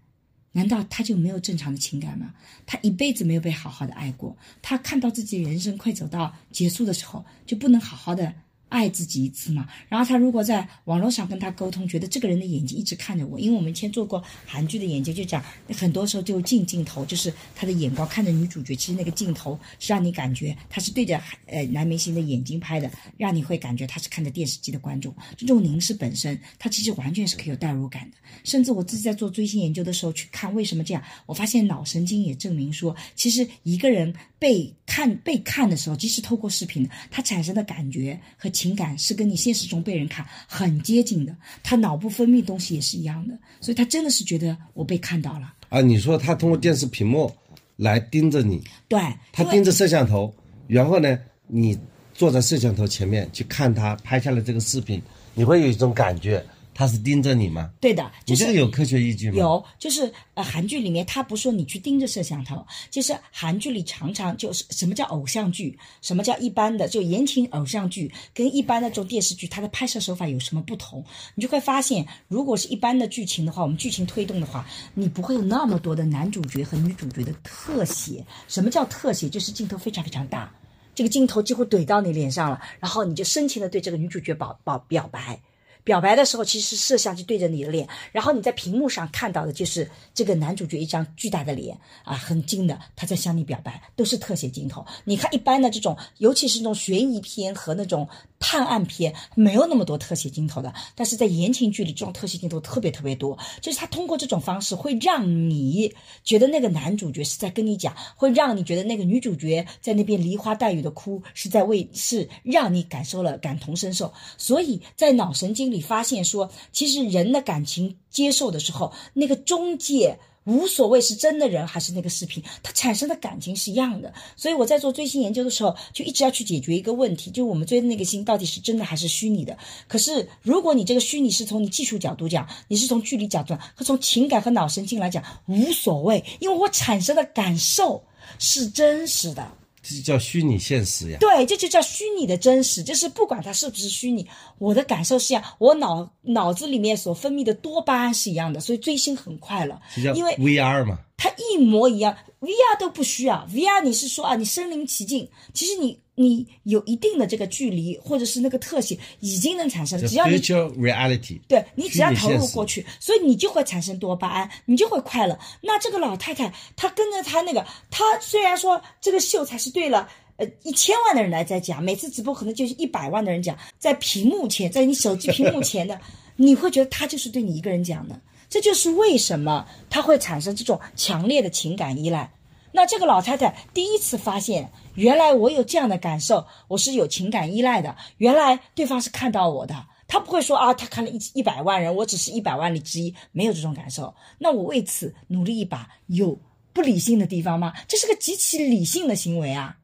难道她就没有正常的情感吗？她一辈子没有被好好的爱过，她看到自己人生快走到结束的时候，就不能好好的爱自己一次嘛？然后他如果在网络上跟他沟通，觉得这个人的眼睛一直看着我，因为我们以前做过韩剧的研究，就讲很多时候就近镜头，就是他的眼光看着女主角，其实那个镜头是让你感觉他是对着呃男明星的眼睛拍的，让你会感觉他是看着电视机的观众。这种凝视本身，他其实完全是可以有代入感的。甚至我自己在做追星研究的时候去看为什么这样，我发现脑神经也证明说，其实一个人被看被看的时候，即使透过视频，他产生的感觉和情感是跟你现实中被人看很接近的，他脑部分泌东西也是一样的，所以他真的是觉得我被看到了。啊，你说他通过电视屏幕来盯着你，对，他盯着摄像头，然后呢，你坐在摄像头前面去看他拍下来这个视频，你会有一种感觉，他是盯着你吗？对的，就是你这个有科学依据吗？有，就是呃，韩剧里面他不说你去盯着摄像头，就是韩剧里常常就是什么叫偶像剧，什么叫一般的就言情偶像剧，跟一般的这种电视剧，它的拍摄手法有什么不同？你就会发现，如果是一般的剧情的话，我们剧情推动的话，你不会有那么多的男主角和女主角的特写。什么叫特写？就是镜头非常非常大，这个镜头几乎怼到你脸上了，然后你就深情的对这个女主角表表表白。表白的时候，其实摄像机对着你的脸，然后你在屏幕上看到的就是这个男主角一张巨大的脸啊，很近的他在向你表白，都是特写镜头。你看一般的这种，尤其是那种悬疑片和那种探案片，没有那么多特写镜头的，但是在言情剧里，这种特写镜头特别特别多。就是他通过这种方式，会让你觉得那个男主角是在跟你讲，会让你觉得那个女主角在那边梨花带雨的哭，是在为是让你感受了感同身受。所以在脑神经里发现说，其实人的感情接受的时候，那个中介。无所谓是真的人还是那个视频，它产生的感情是一样的。所以我在做追星研究的时候，就一直要去解决一个问题，就是我们追的那个星到底是真的还是虚拟的。可是如果你这个虚拟是从你技术角度讲，你是从距离角度和从情感和脑神经来讲无所谓，因为我产生的感受是真实的。这就叫虚拟现实呀。对，这就叫虚拟的真实，就是不管它是不是虚拟，我的感受是一样，我脑脑子里面所分泌的多巴胺是一样的，所以追星很快乐，因为 VR 嘛。它一模一样，VR 都不需要，VR 你是说啊，你身临其境，其实你你有一定的这个距离或者是那个特性已经能产生，只要你 reality，对你只要投入过去，所以你就会产生多巴胺，你就会快乐。那这个老太太她跟着她那个，她虽然说这个秀才是对了，呃，一千万的人来在讲，每次直播可能就是一百万的人讲，在屏幕前，在你手机屏幕前的，你会觉得他就是对你一个人讲的。这就是为什么他会产生这种强烈的情感依赖。那这个老太太第一次发现，原来我有这样的感受，我是有情感依赖的。原来对方是看到我的，他不会说啊，他看了一一百万人，我只是一百万里之一，没有这种感受。那我为此努力一把，有不理性的地方吗？这是个极其理性的行为啊！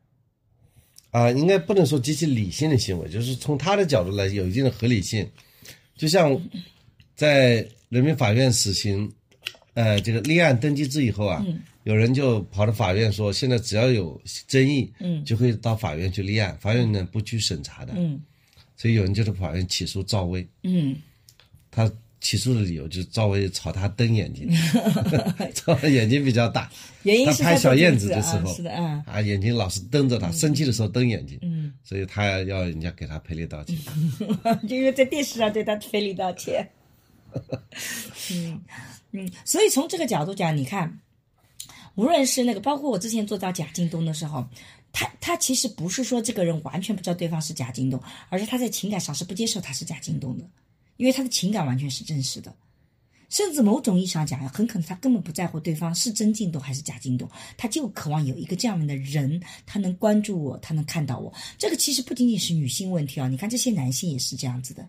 啊，应该不能说极其理性的行为，就是从他的角度来有一定的合理性。就像在。人民法院死刑，呃，这个立案登记制以后啊，有人就跑到法院说，现在只要有争议，嗯，就会到法院去立案，法院呢不去审查的，嗯，所以有人就是法院起诉赵薇，嗯，他起诉的理由就是赵薇朝他瞪眼睛，赵薇眼睛比较大，原因他拍小燕子的时候，是的，啊，啊，眼睛老是瞪着他，生气的时候瞪眼睛，嗯，所以他要人家给他赔礼道歉，就因为在电视上对他赔礼道歉。嗯。嗯，所以从这个角度讲，你看，无论是那个，包括我之前做到贾京东的时候，他他其实不是说这个人完全不知道对方是贾京东，而是他在情感上是不接受他是贾京东的，因为他的情感完全是真实的，甚至某种意义上讲，很可能他根本不在乎对方是真京东还是假京东，他就渴望有一个这样的人，他能关注我，他能看到我。这个其实不仅仅是女性问题啊，你看这些男性也是这样子的。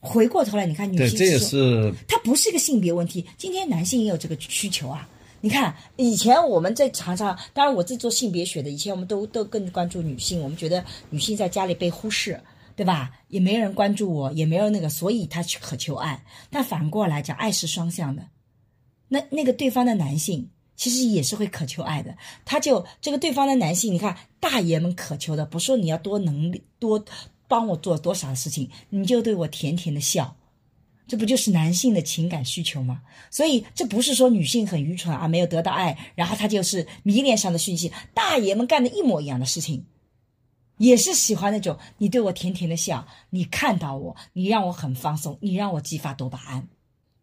回过头来，你看女性，对，这也是他不是一个性别问题。今天男性也有这个需求啊。你看，以前我们在常常，当然我自己做性别学的，以前我们都都更关注女性，我们觉得女性在家里被忽视，对吧？也没人关注我，也没有那个，所以她去渴求爱。但反过来讲，爱是双向的。那那个对方的男性其实也是会渴求爱的，他就这个对方的男性，你看大爷们渴求的，不说你要多能力多。帮我做多少事情，你就对我甜甜的笑，这不就是男性的情感需求吗？所以这不是说女性很愚蠢啊，没有得到爱，然后她就是迷恋上的讯息。大爷们干的一模一样的事情，也是喜欢那种你对我甜甜的笑，你看到我，你让我很放松，你让我激发多巴胺，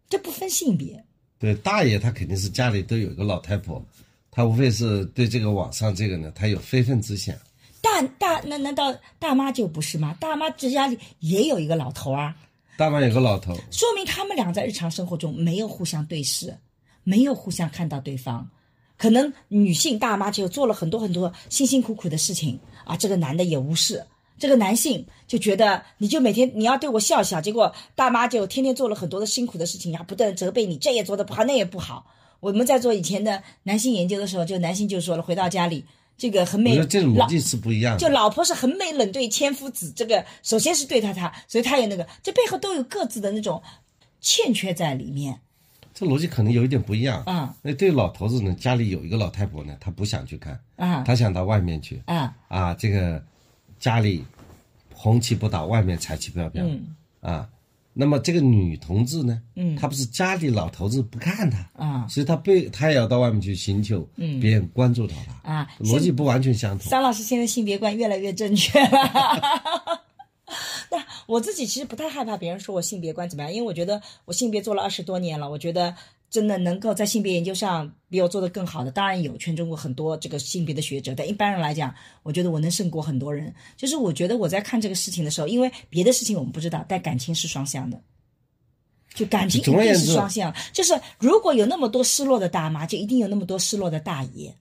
这不分性别。对，大爷他肯定是家里都有一个老太婆，他无非是对这个网上这个呢，他有非分之想。大大那难道大妈就不是吗？大妈这家里也有一个老头啊。大妈有个老头，说明他们俩在日常生活中没有互相对视，没有互相看到对方。可能女性大妈就做了很多很多辛辛苦苦的事情啊，这个男的也无视。这个男性就觉得你就每天你要对我笑笑，结果大妈就天天做了很多的辛苦的事情，然后不断责备你，这也做的不好，那也不好。我们在做以前的男性研究的时候，就男性就说了，回到家里。这个很美，这种逻辑是不一样的。就老婆是很美冷对千夫子，这个首先是对他他，所以他有那个，这背后都有各自的那种欠缺在里面。这逻辑可能有一点不一样啊。那对老头子呢，家里有一个老太婆呢，他不想去看啊，他想到外面去啊啊，这个家里红旗不倒，外面彩旗飘飘啊。那么这个女同志呢？嗯，她不是家里老头子不看她啊，所以她被她也要到外面去寻求别人关注到她啊，逻辑不完全相同。张老师现在性别观越来越正确了。那我自己其实不太害怕别人说我性别观怎么样，因为我觉得我性别做了二十多年了，我觉得真的能够在性别研究上比我做的更好的，当然有全中国很多这个性别的学者，但一般人来讲，我觉得我能胜过很多人。就是我觉得我在看这个事情的时候，因为别的事情我们不知道，但感情是双向的。就感情一定是双向，就是如果有那么多失落的大妈，就一定有那么多失落的大爷。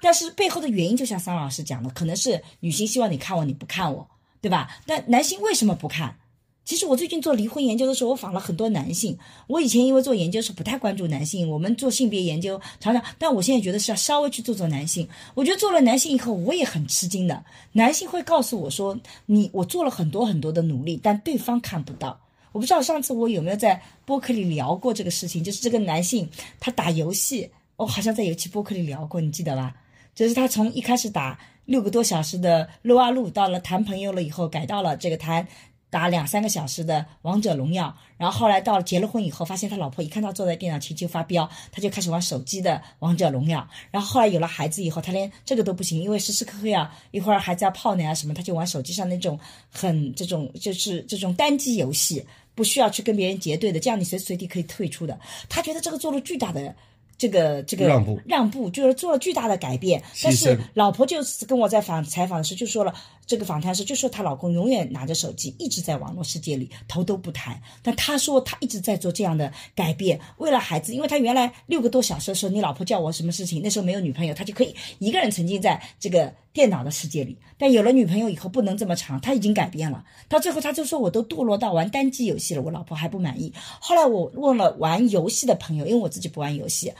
但是背后的原因，就像桑老师讲的，可能是女性希望你看我，你不看我，对吧？但男性为什么不看？其实我最近做离婚研究的时候，我访了很多男性。我以前因为做研究是不太关注男性，我们做性别研究常常，但我现在觉得是要稍微去做做男性。我觉得做了男性以后，我也很吃惊的。男性会告诉我说：“你我做了很多很多的努力，但对方看不到。”我不知道上次我有没有在播客里聊过这个事情，就是这个男性他打游戏，我好像在有期播客里聊过，你记得吧？就是他从一开始打六个多小时的撸啊撸，到了谈朋友了以后，改到了这个谈。打两三个小时的王者荣耀，然后后来到了结了婚以后，发现他老婆一看他坐在电脑前就发飙，他就开始玩手机的王者荣耀。然后后来有了孩子以后，他连这个都不行，因为时时刻刻要一会儿孩子要泡奶啊什么，他就玩手机上那种很这种就是这种单机游戏，不需要去跟别人结对的，这样你随时随地可以退出的。他觉得这个做了巨大的。这个这个让步。让步就是做了巨大的改变，但是老婆就是跟我在访采访的时候就说了，这个访谈时就说她老公永远拿着手机，一直在网络世界里头都不抬。但她说她一直在做这样的改变，为了孩子，因为她原来六个多小时的时候，你老婆叫我什么事情，那时候没有女朋友，她就可以一个人沉浸在这个电脑的世界里。但有了女朋友以后，不能这么长，他已经改变了。到最后，他就说我都堕落到玩单机游戏了，我老婆还不满意。后来我问了玩游戏的朋友，因为我自己不玩游戏。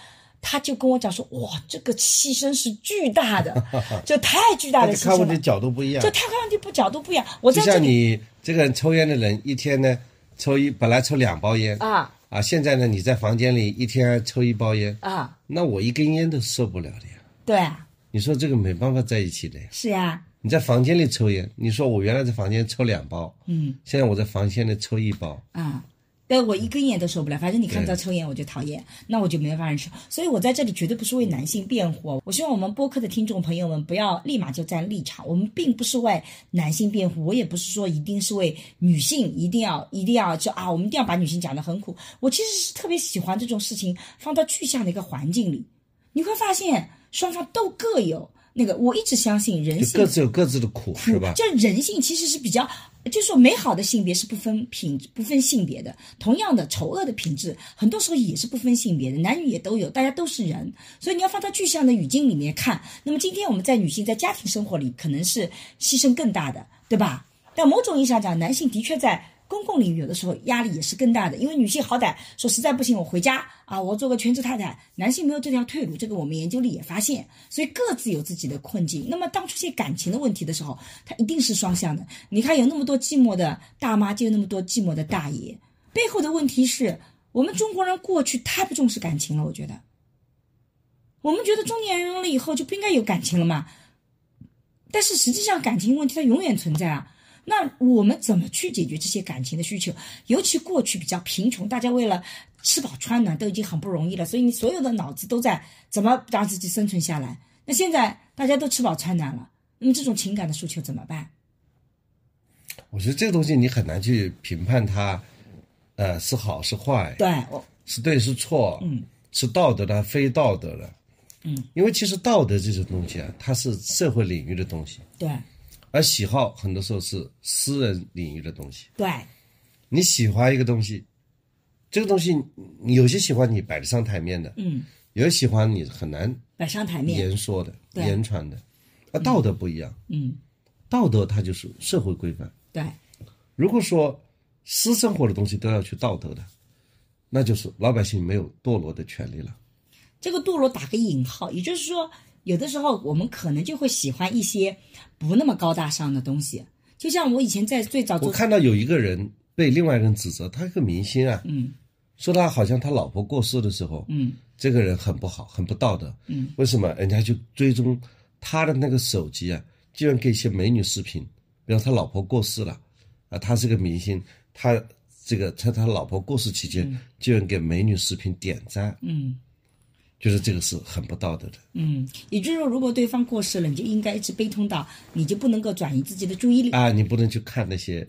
他就跟我讲说，哇，这个牺牲是巨大的，就太巨大的牺牲了。看问题角度不一样，就他看问题不角度不一样。我就像你这个抽烟的人，一天呢抽一，本来抽两包烟啊啊，现在呢你在房间里一天抽一包烟啊，那我一根烟都受不了的呀。对啊，你说这个没办法在一起的呀。是呀，你在房间里抽烟，你说我原来在房间抽两包，嗯，现在我在房间里抽一包啊。但我一根烟都受不了，反正你看到抽烟我就讨厌，那我就没办法忍受。所以我在这里绝对不是为男性辩护。我希望我们播客的听众朋友们不要立马就站立场，我们并不是为男性辩护，我也不是说一定是为女性一定要一定要就啊，我们一定要把女性讲得很苦。我其实是特别喜欢这种事情放到具象的一个环境里，你会发现双方都各有那个。我一直相信人性各自有各自的苦，是吧？就人性其实是比较。就是说美好的性别是不分品不分性别的，同样的丑恶的品质，很多时候也是不分性别的，男女也都有，大家都是人，所以你要放到具象的语境里面看。那么今天我们在女性在家庭生活里可能是牺牲更大的，对吧？但某种意义上讲，男性的确在。公共领域有的时候压力也是更大的，因为女性好歹说实在不行，我回家啊，我做个全职太太。男性没有这条退路，这个我们研究里也发现，所以各自有自己的困境。那么当出现感情的问题的时候，它一定是双向的。你看有那么多寂寞的大妈，就有那么多寂寞的大爷，背后的问题是我们中国人过去太不重视感情了。我觉得，我们觉得中年人了以后就不应该有感情了嘛，但是实际上感情问题它永远存在啊。那我们怎么去解决这些感情的需求？尤其过去比较贫穷，大家为了吃饱穿暖都已经很不容易了，所以你所有的脑子都在怎么让自己生存下来。那现在大家都吃饱穿暖了，那么这种情感的诉求怎么办？我觉得这个东西你很难去评判它，呃，是好是坏，对，是对是错，嗯，是道德的非道德的，嗯，因为其实道德这种东西啊，它是社会领域的东西，对。而喜好很多时候是私人领域的东西。对，你喜欢一个东西，这个东西有些喜欢你摆得上台面的，嗯，有些喜欢你很难摆上台面言说的、言传的。啊，道德不一样，嗯，道德它就是社会规范。对，如果说私生活的东西都要去道德的，那就是老百姓没有堕落的权利了。这个堕落打个引号，也就是说。有的时候，我们可能就会喜欢一些不那么高大上的东西，就像我以前在最早，我看到有一个人被另外一个人指责，他是个明星啊，嗯，说他好像他老婆过世的时候，嗯，这个人很不好，很不道德，嗯，为什么？人家就追踪他的那个手机啊，居然给一些美女视频，比方他老婆过世了，啊，他是个明星，他这个在他老婆过世期间，居然给美女视频点赞，嗯。就是这个是很不道德的。嗯，也就是说，如果对方过世了，你就应该一直悲痛到，你就不能够转移自己的注意力啊，你不能去看那些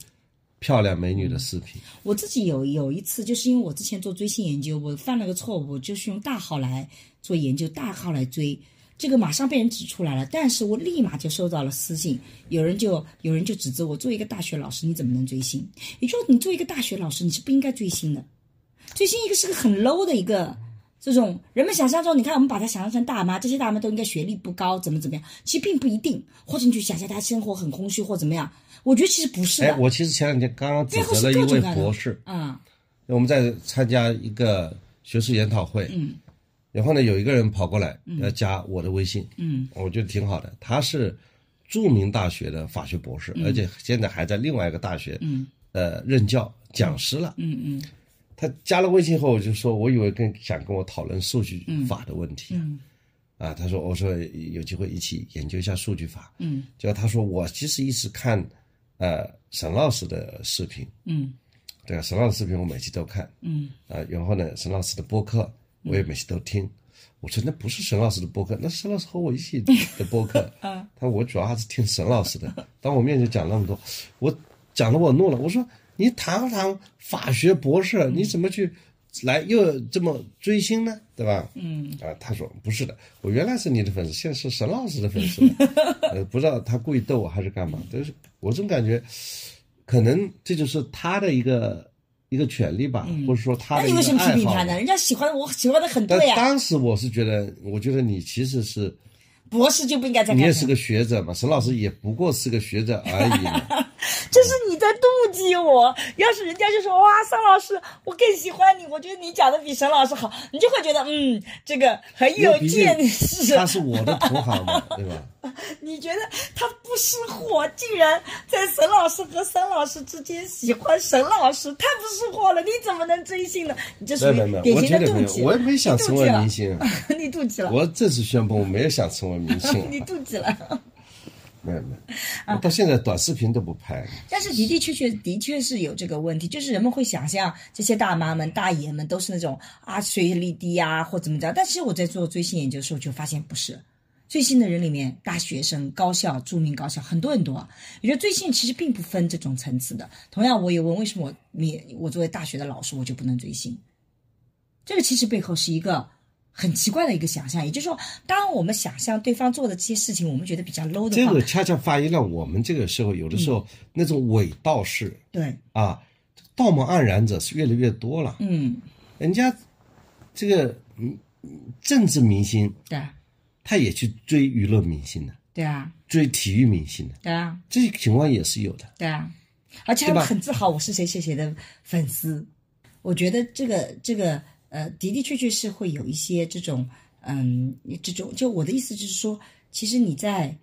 漂亮美女的视频。我自己有有一次，就是因为我之前做追星研究，我犯了个错误，就是用大号来做研究，大号来追，这个马上被人指出来了。但是我立马就收到了私信，有人就有人就指责我，作为一个大学老师，你怎么能追星？也就是你作为一个大学老师，你是不应该追星的。追星一个是个很 low 的一个这种人们想象中，你看我们把它想象成大妈，这些大妈都应该学历不高，怎么怎么样？其实并不一定，或者你去想象她生活很空虚或怎么样。我觉得其实不是哎，的，我其实前两天刚刚指责了一位博士，嗯我们在参加一个学术研讨会，嗯然后呢，有一个人跑过来要加我的微信，嗯我觉得挺好的。他是著名大学的法学博士，而且现在还在另外一个大学，嗯呃，任教讲师了。嗯嗯他加了微信后，我就说，我以为跟想跟我讨论数据法的问题，嗯啊，他说，我说有机会一起研究一下数据法。嗯结果他说，我其实一直看，呃，沈老师的视频，嗯对啊？沈老师视频我每期都看，嗯啊，然后呢，沈老师的播客我也每期都听。我说那不是沈老师的播客，那是沈老师和我一起 的播客。啊他说我主要还是听沈老师的。当我面前讲那么多，我讲的我怒了。我说你堂堂法学博士，你怎么去来又这么追星呢？对吧？嗯啊，他说不是的，我原来是你的粉丝，现在是沈老师的粉丝了。呃，不知道他故意逗我还是干嘛，但是我总感觉，可能这就是他的一个一个权利吧，或者说他的一个那你为什么批。评他呢？人家喜欢我喜欢的很但对呀、当时我是觉得，我觉得你其实是博士就不应该再看看你也是个学者嘛，沈老师也不过是个学者而已嘛。这是你在妒忌我。要是人家就说哇，桑老师，我更喜欢你，我觉得你讲的比沈老师好，你就会觉得嗯，这个很有见识。他是 我的同行嘛，对吧？你觉得他不识货，竟然在沈老师和沈老师之间喜欢沈老师，太不识货了！你怎么能追星呢？你这属于典型的妒忌。我也没想成为明星。你妒忌了，我正式宣布，我没有想成为明星。你妒忌了。没有没有，我到现在短视频都不拍。但是的的确确的确是有这个问题，就是人们会想象这些大妈们、大爷们都是那种啊学历低啊或怎么着，但其实我在做追星研究的时候就发现不是。追星的人里面，大学生、高校、著名高校很多很多。我觉得追星其实并不分这种层次的。同样，我也问为什么我你我作为大学的老师我就不能追星？这个其实背后是一个很奇怪的一个想象，也就是说，当我们想象对方做的这些事情，我们觉得比较 low 的话，这个恰恰反映了我们这个社会有的时候那种伪道士对，啊，道貌岸然者是越来越多了。嗯，人家这个嗯政治明星，对，他也去追娱乐明星的，对啊，追体育明星的，对啊。这些情况也是有的。对啊，而且他们很自豪，我是谁谁谁的粉丝。我觉得这个这个呃，的的确确是会有一些这种嗯，这种就我的意思就是说，其实你在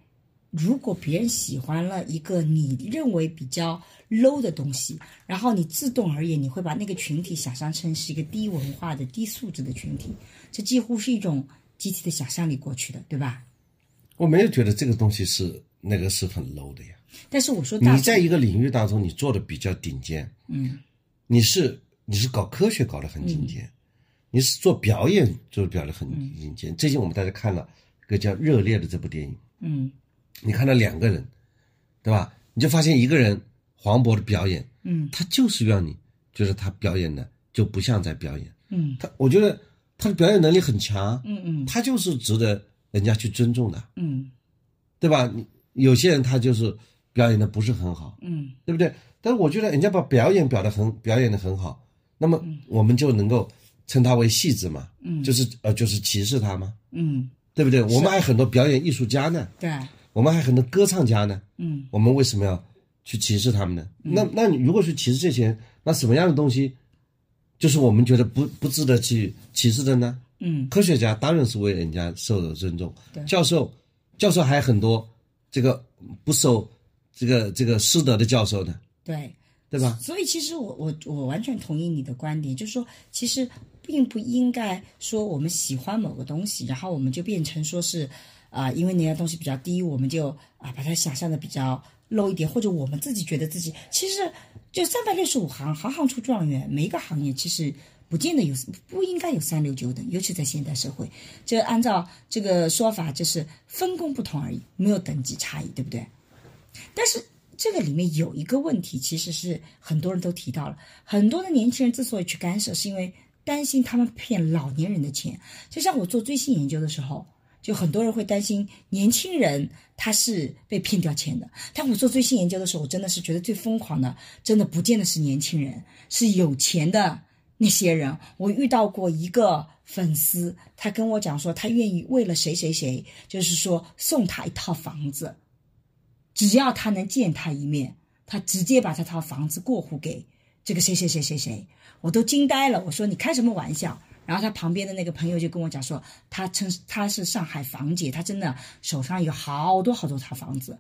如果别人喜欢了一个你认为比较 low 的东西，然后你自动而言你会把那个群体想象成是一个低文化的、低素质的群体，这几乎是一种集体的想象力过去的，对吧？我没有觉得这个东西是那个是很 low 的呀。但是我说大你在一个领域当中，你做的比较顶尖，嗯你是你是搞科学搞得很顶尖，你是做表演做的表得很顶尖。最近我们大家看了一个叫《热烈》的这部电影，嗯你看到两个人，对吧？你就发现一个人黄渤的表演，嗯他就是让你觉得他表演的就不像在表演，嗯他我觉得他的表演能力很强，嗯嗯他就是值得人家去尊重的，嗯对吧？你有些人他就是表演的不是很好，嗯对不对？但是我觉得人家把表演表的很表演的很好，那么我们就能够称他为戏子嘛，嗯就是呃就是歧视他嘛，嗯，对不对？我们还有很多表演艺术家呢，对，我们还有很多歌唱家呢，嗯我们为什么要去歧视他们呢？那那你如果去歧视这些人，那什么样的东西，就是我们觉得不不值得去歧视的呢？嗯科学家当然是为人家受到尊重对，教授教授还有很多这个不受这个这个师德的教授呢，对。对吧？所以其实我我我完全同意你的观点，就是说，其实并不应该说我们喜欢某个东西，然后我们就变成说是，啊、因为那样东西比较低，我们就啊把它想象的比较 low 一点，或者我们自己觉得自己其实就三百六十五行，行行出状元，每一个行业其实。不见得有，不应该有三六九等，尤其在现代社会，就按照这个说法，就是分工不同而已，没有等级差异，对不对？但是这个里面有一个问题，其实是很多人都提到了，很多的年轻人之所以去干涉，是因为担心他们骗老年人的钱。就像我做追星研究的时候，就很多人会担心年轻人他是被骗掉钱的。但我做追星研究的时候，我真的是觉得最疯狂的，真的不见得是年轻人，是有钱的那些人。我遇到过一个粉丝，他跟我讲说，他愿意为了谁谁谁，就是说送他一套房子。只要他能见他一面，他直接把这套房子过户给这个谁谁谁谁谁，我都惊呆了。我说你开什么玩笑？然后他旁边的那个朋友就跟我讲说，他称他是上海房姐，他真的手上有好多好多套房子，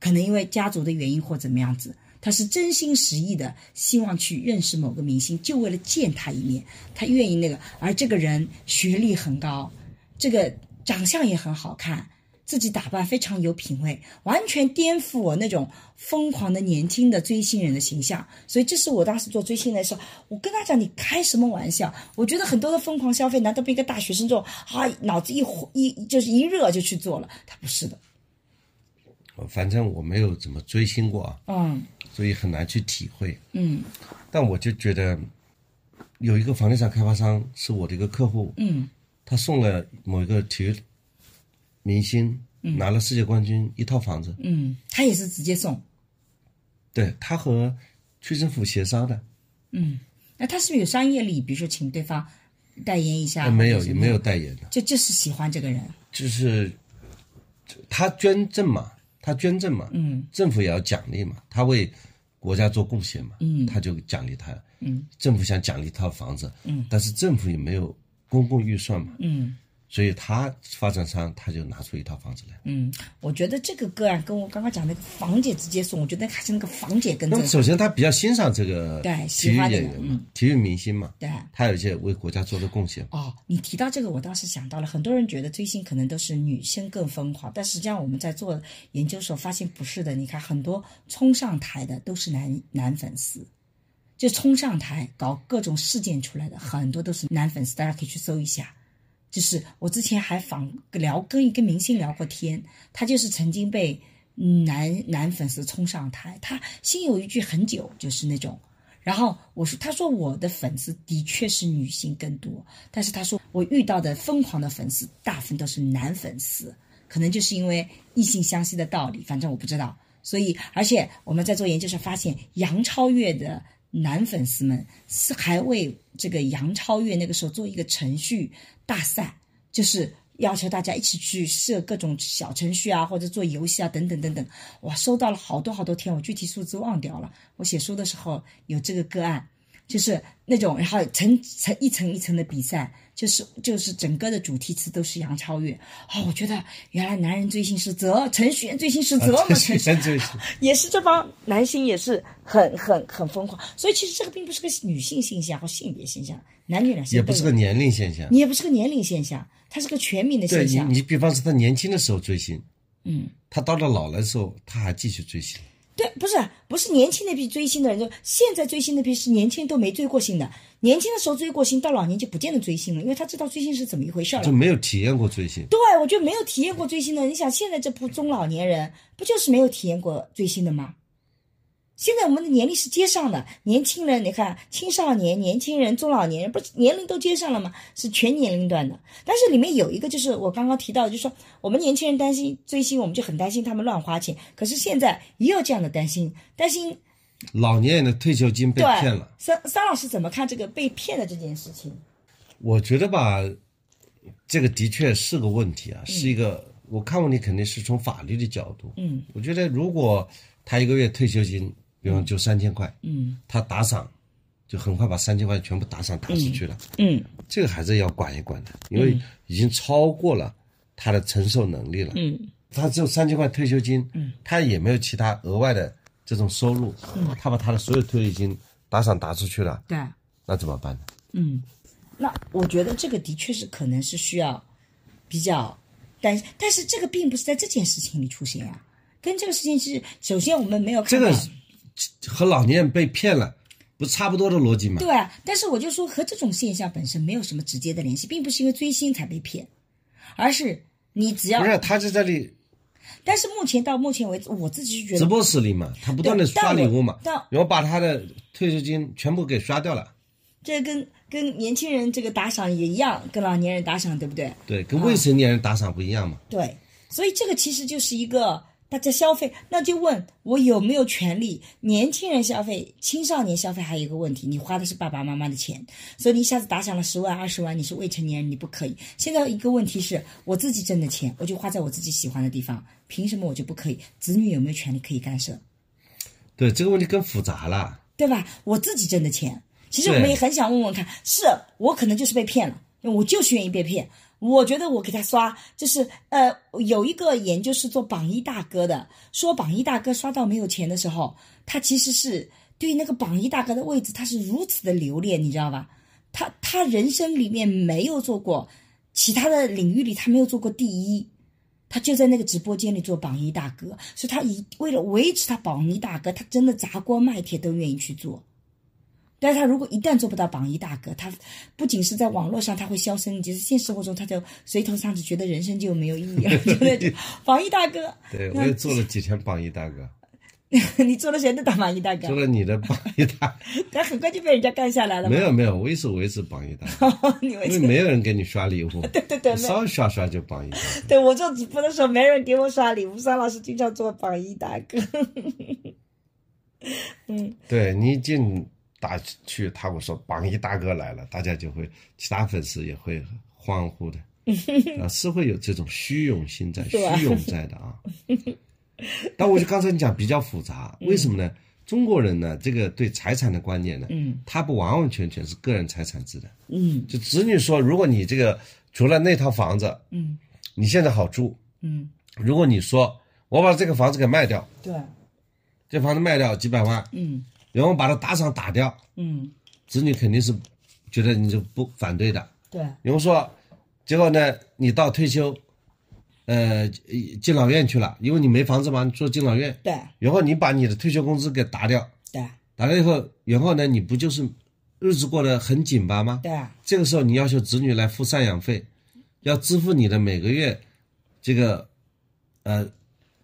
可能因为家族的原因或怎么样子，他是真心实意的希望去认识某个明星，就为了见他一面，他愿意那个。而这个人学历很高，这个长相也很好看。自己打扮非常有品味，完全颠覆我那种疯狂的年轻的追星人的形象。所以这是我当时做追星的时候，我跟他讲：“你开什么玩笑？我觉得很多的疯狂消费，难道被一个大学生这种啊，脑子一一就是一热就去做了？他不是的。反正我没有怎么追星过啊，嗯所以很难去体会。嗯但我就觉得，有一个房地产开发商是我的一个客户，嗯他送了某一个体育明星拿了世界冠军一套房子，嗯，他也是直接送。对他和区政府协商的，嗯，那他是不是有商业利益？比如说请对方代言一下？呃没有也没有代言的，就就是喜欢这个人。就是他捐赠嘛，他捐赠嘛，嗯政府也要奖励嘛，他为国家做贡献嘛，嗯他就奖励他。嗯政府想奖励一套房子，嗯但是政府也没有公共预算嘛，嗯。所以他发展商他就拿出一套房子来。嗯，我觉得这个个案跟我刚刚讲那个房姐直接送，我觉得还是那个房姐跟这个那么首先他比较欣赏这个对体育演员嘛嗯，体育明星嘛，对。他有一些为国家做的贡献。哦，你提到这个，我倒是想到了，很多人觉得追星可能都是女生更疯狂，但实际上我们在做研究的时候发现不是的。你看，很多冲上台的都是男男粉丝，就冲上台搞各种事件出来的，很多都是男粉丝，大家可以去搜一下。就是我之前还访聊跟一个明星聊过天，他就是曾经被男男粉丝冲上台，他心有余悸很久，就是那种。然后我说，他说我的粉丝的确是女性更多，但是他说我遇到的疯狂的粉丝大部分都是男粉丝，可能就是因为异性相吸的道理，反正我不知道。所以，而且我们在做研究时发现，杨超越的男粉丝们是还为这个杨超越那个时候做一个程序大赛，就是要求大家一起去设各种小程序啊，或者做游戏啊，等等等等。我，收到了好多好多天，我具体数字忘掉了。我写书的时候有这个个案，就是那种，然后层层一层一层的比赛，就是就是整个的主题词都是杨超越。哦，我觉得原来男人追星是责，程序员追星是责嘛，也是这帮男星也是很很很疯狂，所以其实这个并不是个女性现象或性别现象，男女两性也不是个年龄现象。你也不是个年龄现象，它是个全民的，现象。你比方说他年轻的时候追星，嗯，他到了老了的时候，他还继续追星。对，不是不是年轻那批追星的人，就现在追星那批是年轻都没追过星的，年轻的时候追过星，到老年就不见得追星了，因为他知道追星是怎么一回事儿了。就没有体验过追星。对，我觉得没有体验过追星的，你想现在这部中老年人，不就是没有体验过追星的吗？现在我们的年龄是接上的，年轻人，你看青少年、年轻人、中老年人，不是年龄都接上了吗？是全年龄段的。但是里面有一个，就是我刚刚提到的，就是说我们年轻人担心追星，我们就很担心他们乱花钱。可是现在也有这样的担心，担心老年人的退休金被骗了，桑桑老师怎么看这个被骗的这件事情？我觉得吧，这个的确是个问题啊，是一个。我看问题肯定是从法律的角度。嗯我觉得如果他一个月退休金，比方就三千块，嗯。他打赏，就很快把三千块全部打赏打出去了，嗯。这个还是要管一管的，因为已经超过了他的承受能力了。嗯。他只有三千块退休金，嗯，他也没有其他额外的这种收入，嗯，他把他的所有退休金打赏打出去了，对。那怎么办呢？嗯，那我觉得这个的确是可能是需要比较，但但是这个并不是在这件事情里出现啊，跟这个事情是首先我们没有看到，这个和老年人被骗了，不差不多的逻辑吗？对啊，但是我就说和这种现象本身没有什么直接的联系，并不是因为追星才被骗，而是你只要不是，他在这里，但是目前到目前为止，我自己是觉直，播室里嘛，他不断的刷礼物嘛，然后把他的退休金全部给刷掉了。这跟跟年轻人这个打赏也一样，跟老年人打赏，对不对？对，跟未成年人打赏不一样嘛。对，所以这个其实就是一个大家消费，那就问我有没有权利？年轻人消费、青少年消费还有一个问题，你花的是爸爸妈妈的钱，所以你一下子打赏了十万、二十万，你是未成年人，你不可以。现在一个问题是我自己挣的钱，我就花在我自己喜欢的地方，凭什么我就不可以？子女有没有权利可以干涉？对，这个问题更复杂了。对吧？我自己挣的钱，其实我们也很想问问看，是我可能就是被骗了，我就是愿意被骗。我觉得我给他刷，就是呃，有一个研究是做榜一大哥的，说榜一大哥刷到没有钱的时候，他其实是对那个榜一大哥的位置，他是如此的留恋，你知道吧？他他人生里面没有做过，其他的领域里他没有做过第一，他就在那个直播间里做榜一大哥，所以他一为了维持他榜一大哥，他真的砸锅卖铁都愿意去做。但是他如果一旦做不到榜一大哥，他不仅是在网络上他会销声匿迹，现实生活中他就垂头丧气，觉得人生就没有意义了。觉得榜一大哥，对，我也做了几天榜一大哥，你做了谁的当榜一大哥做？了你的榜一大哥。但很快就被人家干下来了。没有没有，我一直维持榜一大哥，因为？没有人给你刷礼物，对对对，稍微刷刷就榜一大哥。对我做直播的时候，没人给我刷礼物，沙老师经常做榜一大哥。嗯对你一进打去，他我说榜一大哥来了，大家就会，其他粉丝也会欢呼的，啊，是会有这种虚荣心在，虚荣在的啊。但我就刚才你讲比较复杂，为什么呢？中国人呢，这个对财产的观念呢，嗯他不完完全全是个人财产制的。嗯就子女说，如果你这个除了那套房子，嗯你现在好住，嗯，如果你说我把这个房子给卖掉，对，这房子卖掉几百万，嗯然后把他打赏打掉，嗯。子女肯定是觉得你就不反对的。对，然后说，结果呢，你到退休，呃，敬老院去了，因为你没房子嘛，你住敬老院，对。然后你把你的退休工资给打掉，对。打掉以后，然后呢，你不就是日子过得很紧巴吗？对。这个时候你要求子女来付赡养费，要支付你的每个月这个呃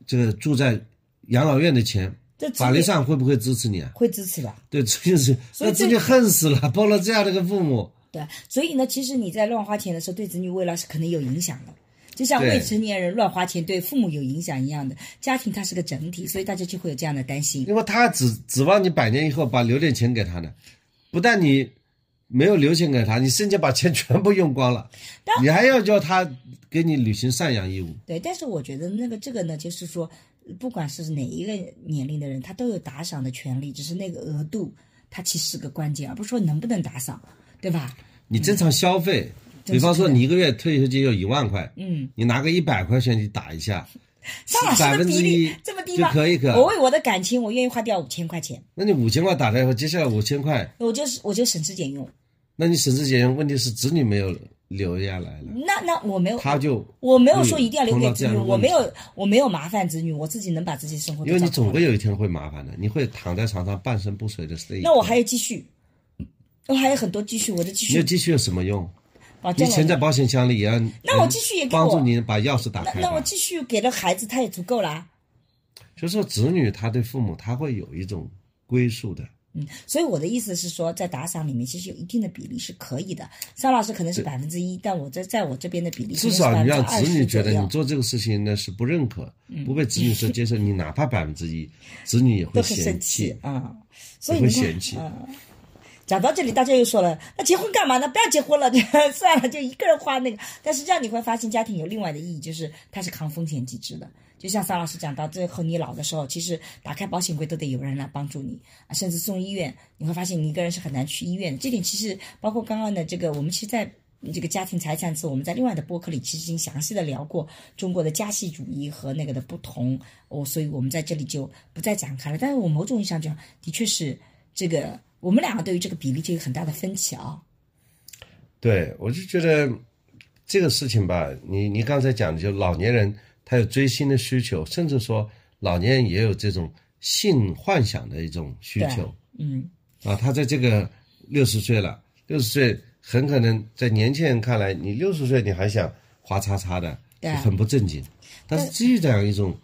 这个住在养老院的钱，这法律上会不会支持你啊？会支持的。对，这就是那子女恨死了，抱了这样的一个父母。对，所以呢，其实你在乱花钱的时候，对子女未来是可能有影响的。就像未成年人乱花钱对父母有影响一样的，家庭它是个整体，所以大家就会有这样的担心。因为他指指望你百年以后把留点钱给他呢，不但你没有留钱给他，你甚至把钱 全部用光了，你还要叫他给你履行赡养义务。对，但是我觉得那个这个呢，就是说，不管是哪一个年龄的人，他都有打赏的权利，只是那个额度，它其实是个关键，而不是说能不能打赏，对吧？你正常消费，比方说你一个月退休金有一万块，嗯，你拿个一百块钱去打一下，张老师百的比例分之一这么低吗？可以可以。我为我的感情，我愿意花掉五千块钱，那你五千块打掉以后，接下来五千块，我就是我就省吃俭用。那你省吃俭用，问题是子女没有留下来了，那那我没有，他就我没有说一定要留给子女，我没有我没有麻烦子女，我自己能把自己生活因为你总归有一天会麻烦的，你会躺在床上半身不遂的睡。那我还要继续，我还有很多积蓄，我的积蓄你有积蓄有什么用？你保证了。钱在保险箱里也要，那我继续也给帮助你把钥匙打开吧。那我继续给了孩子，他也足够了。就是说，子女他对父母他会有一种归宿的。嗯，所以我的意思是说，在打赏里面，其实有一定的比例是可以的。邵老师可能是百分之一，但我这在我这边的比例至少你让子女觉得你做这个事情呢是不认可，不被子女所接受，你哪怕百分之一，子女也会都很生嫌弃。啊、所以也会嫌弃。嗯讲到这里，大家又说了，那结婚干嘛呢？不要结婚了，算了，就一个人花那个。但实际上你会发现，家庭有另外的意义，就是它是抗风险机制的。就像桑老师讲到，最后你老的时候，其实打开保险柜都得有人来帮助你，甚至送医院，你会发现你一个人是很难去医院的。这点其实包括刚刚的这个，我们其实，在这个家庭财产制，我们在另外的播客里其实已经详细的聊过中国的家系主义和那个的不同，哦，所以我们在这里就不再展开了。但是我某种意义上讲，的确是这个，我们两个对于这个比例就有很大的分歧啊。对，我就觉得这个事情吧，你你刚才讲的，就老年人他有追星的需求，甚至说老年人也有这种性幻想的一种需求嗯，啊。他在这个六十岁了，六十岁很可能在年轻人看来，你六十岁你还想花叉叉的，对啊很不正经。但是这样一种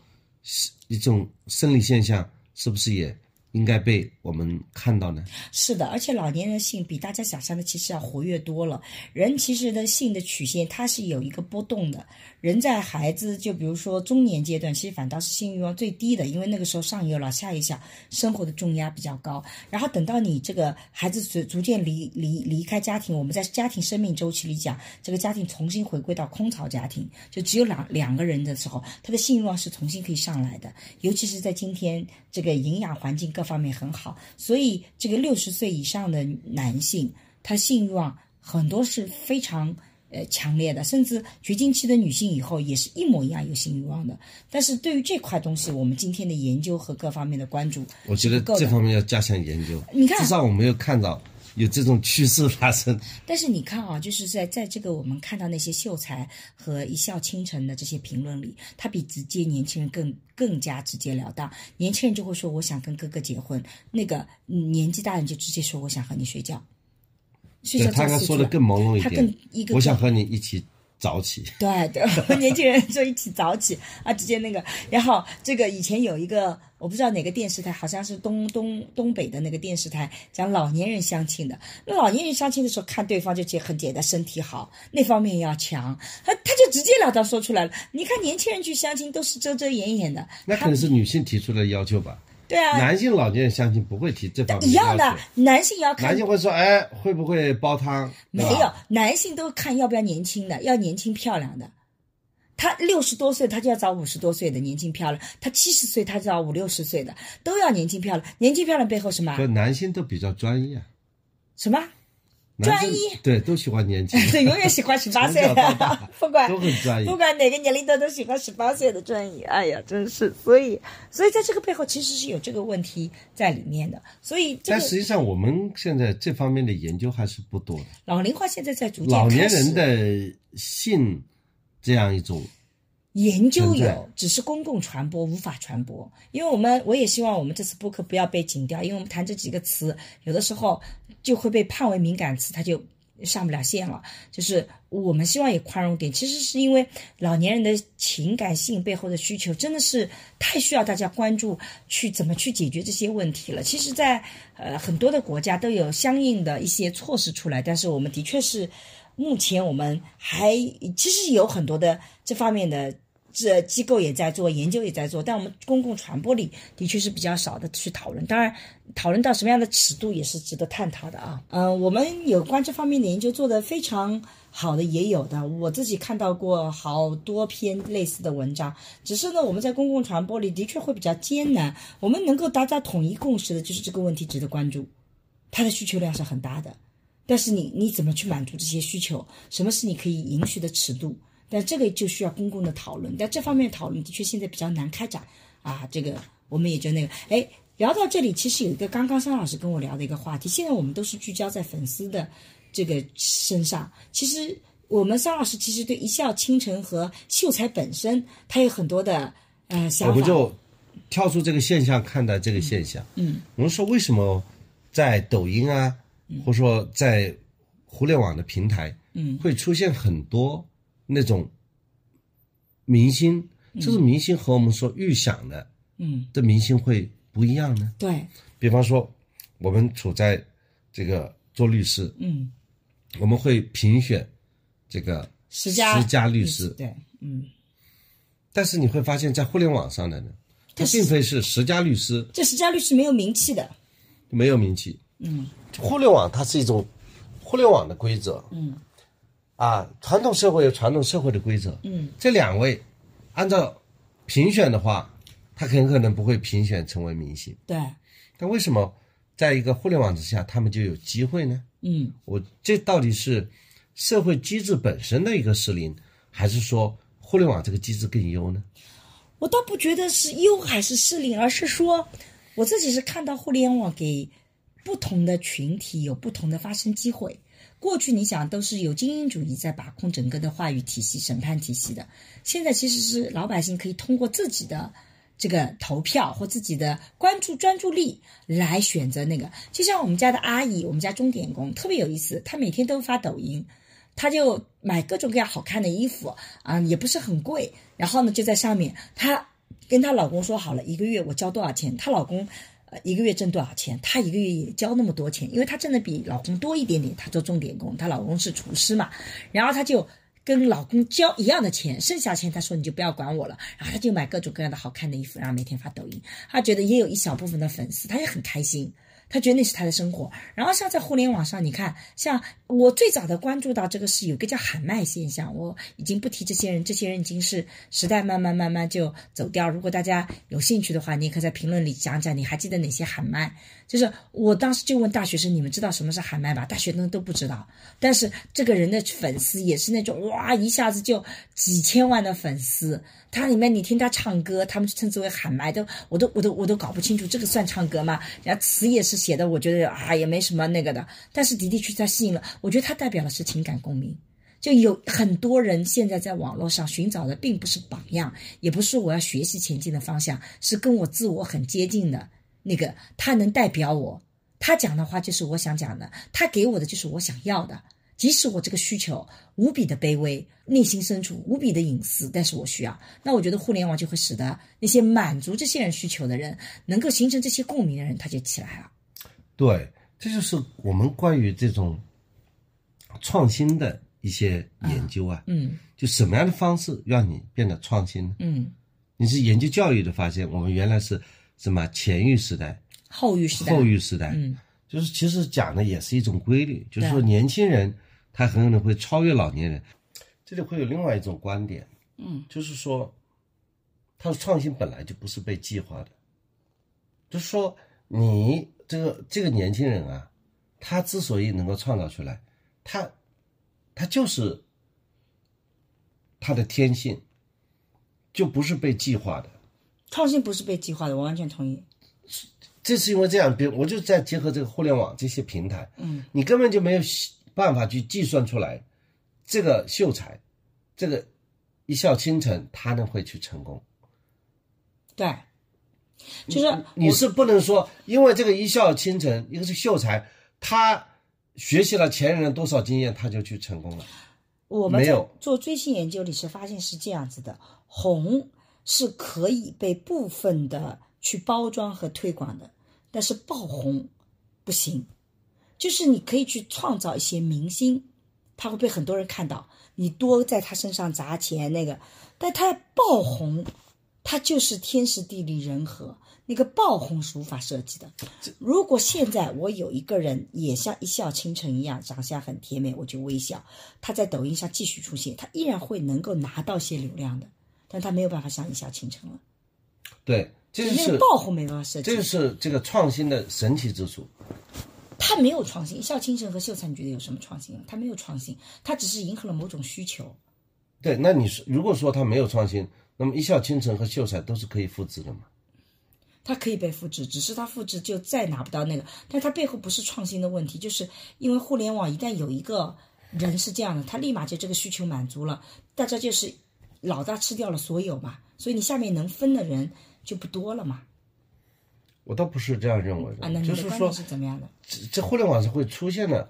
一种生理现象，是不是也应该被我们看到呢？是的，而且老年人性比大家想象的其实要活跃多了。人其实的性的曲线它是有一个波动的。人在孩子就比如说中年阶段，其实反倒是性欲望最低的，因为那个时候上有老下有小，生活的重压比较高。然后等到你这个孩子逐逐渐离离离开家庭，我们在家庭生命周期里讲，这个家庭重新回归到空巢家庭，就只有两两个人的时候，他的性欲望是重新可以上来的。尤其是在今天这个营养环境更各方面很好，所以这个六十岁以上的男性，他性欲望很多是非常。呃，强烈的，甚至绝经期的女性以后也是一模一样有性欲望的。但是对于这块东西，我们今天的研究和各方面的关注，我觉得这方面要加强研究。你看，至少我没有看到有这种趋势发生。但是你看啊，就是在在这个我们看到那些秀才和一笑倾城的这些评论里，他比直接年轻人更更加直截了当。年轻人就会说我想跟哥哥结婚，那个年纪大人就直接说我想和你睡觉。对他刚说的更朦胧一点，他更一个我想和你一起早起。对 对，年轻人就一起早起啊，直接那个。然后这个以前有一个，我不知道哪个电视台，好像是东东东北的那个电视台讲老年人相亲的。那老年人相亲的时候，看对方就很简单，身体好，那方面要强，他他就直截了当说出来了。你看年轻人去相亲都是遮遮掩掩的，那可能是女性提出的要求吧。对啊，男性老年人相亲不会提这方面一样的，男性也要看。男性会说：“哎，会不会煲汤？”没有，男性都看要不要年轻的，要年轻漂亮的。他六十多岁，他就要找五十多岁的年轻漂亮；他七十岁，他就要五六十岁的，都要年轻漂亮。年轻漂亮背后什么？男性都比较专一啊。什么？专一对，都喜欢年轻，对，永远喜欢十八岁的，不管都很专一，不管哪个年龄段都喜欢十八岁的专一。哎呀，真是，所以，所以在这个背后其实是有这个问题在里面的。所以，但实际上我们现在这方面的研究还是不多的。老龄化现在在逐渐老年人的性这样一种研究有，只是公共传播无法传播。因为我们我也希望我们这次播客不要被禁掉，因为我们谈这几个词，有的时候。就会被判为敏感词，它就上不了线了。就是我们希望也宽容点，其实是因为老年人的情感性背后的需求真的是太需要大家关注，去怎么去解决这些问题了。其实，在呃很多的国家都有相应的一些措施出来，但是我们的确是目前我们还其实有很多的这方面的。这机构也在做研究，也在做，但我们公共传播里的确是比较少的去讨论。当然，讨论到什么样的尺度也是值得探讨的啊。嗯，我们有关这方面的研究做得非常好的也有的，我自己看到过好多篇类似的文章。只是呢，我们在公共传播里的确会比较艰难。我们能够达到统一共识的就是这个问题值得关注，它的需求量是很大的。但是你你怎么去满足这些需求？什么是你可以允许的尺度？但这个就需要公共的讨论，但这方面讨论的确现在比较难开展啊。这个我们也就那个，哎，聊到这里，其实有一个刚刚桑老师跟我聊的一个话题，现在我们都是聚焦在粉丝的这个身上。其实我们桑老师其实对一笑倾城和秀才本身，他有很多的呃想法。我们就跳出这个现象看待这个现象。嗯，我们说为什么在抖音啊，或者说在互联网的平台，嗯，会出现很多。那种明星，这种明星和我们所预想的，嗯，的明星会不一样呢。对，比方说，我们处在这个做律师，嗯，我们会评选这个十佳十佳律师，对，嗯。但是你会发现在互联网上的呢，他并非是十佳律师，这十佳律师没有名气的，没有名气。嗯，互联网它是一种互联网的规则，嗯。啊，传统社会有传统社会的规则。嗯，这两位按照评选的话，他很可能不会评选成为明星。对。但为什么在一个互联网之下，他们就有机会呢？嗯，我这到底是社会机制本身的一个失灵，还是说互联网这个机制更优呢？我倒不觉得是优还是失灵，而是说我自己是看到互联网给不同的群体有不同的发声机会。过去你想都是有精英主义在把控整个的话语体系、审判体系的，现在其实是老百姓可以通过自己的这个投票或自己的关注专注力来选择那个。就像我们家的阿姨，我们家钟点工特别有意思，她每天都发抖音，她就买各种各样好看的衣服啊，也不是很贵。然后呢，就在上面，她跟她老公说好了，一个月我交多少钱，她老公呃一个月挣多少钱，她一个月也交那么多钱，因为她挣的比老公多一点点，她做钟点工，她老公是厨师嘛，然后她就。跟老公交一样的钱，剩下钱她说你就不要管我了，然后她就买各种各样的好看的衣服，然后每天发抖音。她觉得也有一小部分的粉丝，她也很开心。他觉得那是他的生活，然后像在互联网上，你看，像我最早的关注到这个是有个叫喊麦现象，我已经不提这些人，这些人已经是时代慢慢慢慢就走掉。如果大家有兴趣的话，你也可以在评论里讲讲，你还记得哪些喊麦？就是我当时就问大学生，你们知道什么是喊麦吧？大学生都不知道，但是这个人的粉丝也是那种哇，一下子就几千万的粉丝。他里面你听他唱歌，他们称之为喊麦，都我都我都我都搞不清楚这个算唱歌吗？人家词也是写的，我觉得啊也没什么那个的，但是的的确确吸引了，我觉得他代表的是情感共鸣。就有很多人现在在网络上寻找的，并不是榜样，也不是我要学习前进的方向，是跟我自我很接近的那个，他能代表我，他讲的话就是我想讲的，他给我的就是我想要的。即使我这个需求无比的卑微，内心深处无比的隐私，但是我需要，那我觉得互联网就会使得那些满足这些人需求的人，能够形成这些共鸣的人，他就起来了。对，这就是我们关于这种创新的一些研究啊。嗯，就什么样的方式让你变得创新呢？嗯，你是研究教育的发现，我们原来是什么前育时代、后育时代、后育时代，嗯，就是其实讲的也是一种规律，就是说年轻人。他很可能会超越老年人，这里会有另外一种观点，嗯，就是说，他的创新本来就不是被计划的，就是说，你这个这个年轻人啊，他之所以能够创造出来，他，他就是他的天性，就不是被计划的。创新不是被计划的，我完全同意。这是因为这样，比如我就在结合这个互联网这些平台，嗯，你根本就没有。办法去计算出来，这个秀才，这个一笑倾城，他能会去成功？对，就是你是不能说，因为这个一笑倾城，一个是秀才，他学习了前人的多少经验，他就去成功了。我们在做最新研究里是发现是这样子的：红是可以被部分的去包装和推广的，但是爆红不行。就是你可以去创造一些明星，他会被很多人看到，你多在他身上砸钱那个，但他爆红，他就是天时地利人和，那个爆红是无法设计的。如果现在我有一个人也像一笑倾城一样，长相很甜美，我就微笑，他在抖音上继续出现，他依然会能够拿到些流量的，但他没有办法像一笑倾城了。对，这就是爆红没办法设计，这就是这个创新的神奇之处。他没有创新，一笑倾城和秀才，你觉得有什么创新？他没有创新，他只是迎合了某种需求。对，那你说，如果说他没有创新，那么一笑倾城和秀才都是可以复制的嘛？它可以被复制，只是它复制就再拿不到那个。但它背后不是创新的问题，就是因为互联网一旦有一个人是这样的，他立马就这个需求满足了，大家就是老大吃掉了所有嘛，所以你下面能分的人就不多了嘛。我倒不是这样认为的，就是说，是怎么样的？这这互联网上会出现的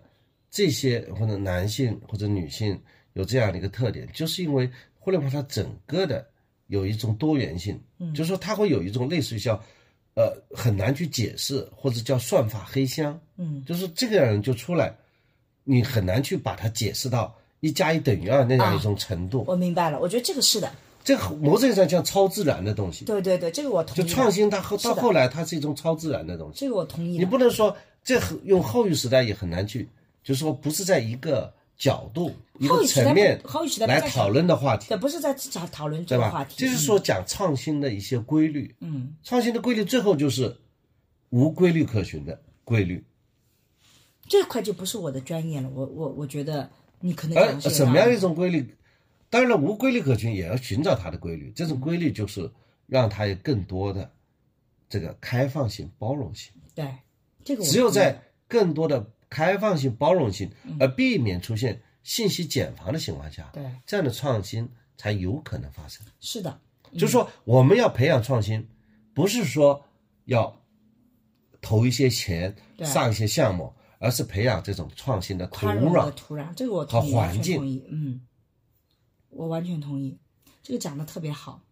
这些或者男性或者女性有这样的一个特点，就是因为互联网它整个的有一种多元性，嗯，就是说它会有一种类似于叫，呃，很难去解释或者叫算法黑箱，嗯，就是这个人就出来，你很难去把它解释到一加一等于二那样一种程度。我明白了，我觉得这个是的。这个某种意义上叫超自然的东西。对对对，这个我同意。就创新，它后到后来，它是一种超自然的东西。这个我同意。你不能说这用后育时代也很难去，就是说不是在一个角度、一个层面来讨论的话题。对，不是在讨讨论这个话题。就是说讲创新的一些规律。嗯。创新的规律最后就是无规律可循的规律。这块就不是我的专业了，我我我觉得你可能。而什么样一种规律？当然了，无规律可循，也要寻找它的规律。这种规律就是让它有更多的这个开放性、包容性。对，这个只有在更多的开放性、包容性，而避免出现信息茧房的情况下，对这样的创新才有可能发生。是的，就是说我们要培养创新，不是说要投一些钱上一些项目，而是培养这种创新的土壤。土壤，这个我和同意，完环境全同意，嗯，我完全同意，这个讲的特别好。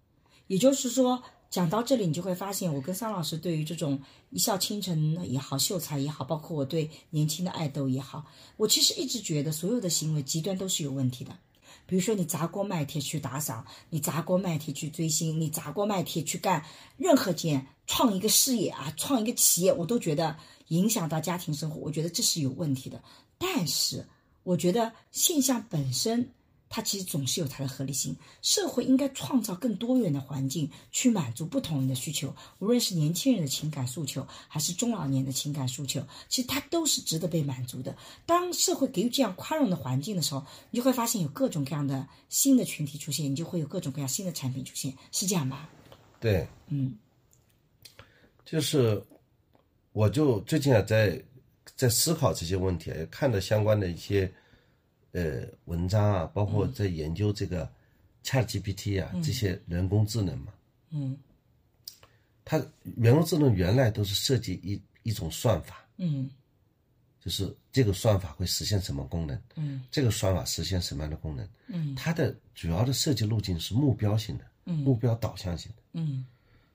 也就是说，讲到这里，你就会发现，我跟桑老师对于这种一笑倾城也好，秀才也好，包括我对年轻的爱豆也好，我其实一直觉得所有的行为极端都是有问题的。比如说，你砸锅卖铁去打赏，你砸锅卖铁去追星，你砸锅卖铁去干任何件创一个事业啊，创一个企业，我都觉得影响到家庭生活，我觉得这是有问题的。但是，我觉得现象本身，它其实总是有它的合理性。社会应该创造更多元的环境，去满足不同人的需求，无论是年轻人的情感诉求，还是中老年的情感诉求，其实它都是值得被满足的。当社会给予这样宽容的环境的时候，你就会发现有各种各样的新的群体出现，你就会有各种各样新的产品出现，是这样吗？对，嗯就是我就最近啊在在思考这些问题看到相关的一些呃文章啊，包括在研究这个 Chat GPT 啊、这些人工智能嘛。嗯它人工智能原来都是设计一一种算法，嗯就是这个算法会实现什么功能，嗯这个算法实现什么样的功能。嗯它的主要的设计路径是目标性的，嗯目标导向性的。嗯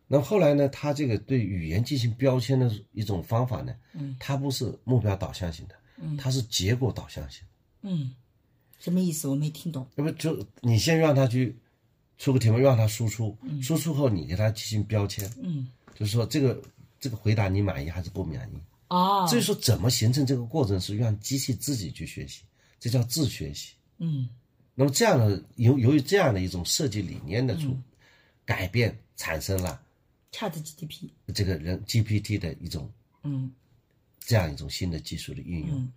那后来呢，他这个对语言进行标签的一种方法呢，嗯它不是目标导向型的，嗯它是结果导向型的。嗯，什么意思？我没听懂。那么就你先让他去出个题目，让他输出，输出后你给他进行标签，嗯就是说这个这个回答你满意还是不满意。哦，所以说怎么形成这个过程，是让机器自己去学习，这叫自学习。嗯那么这样的由由于这样的一种设计理念的出、改变，产生了，Chat GTP。这个人 GPT 的一种嗯这样一种新的技术的运用。嗯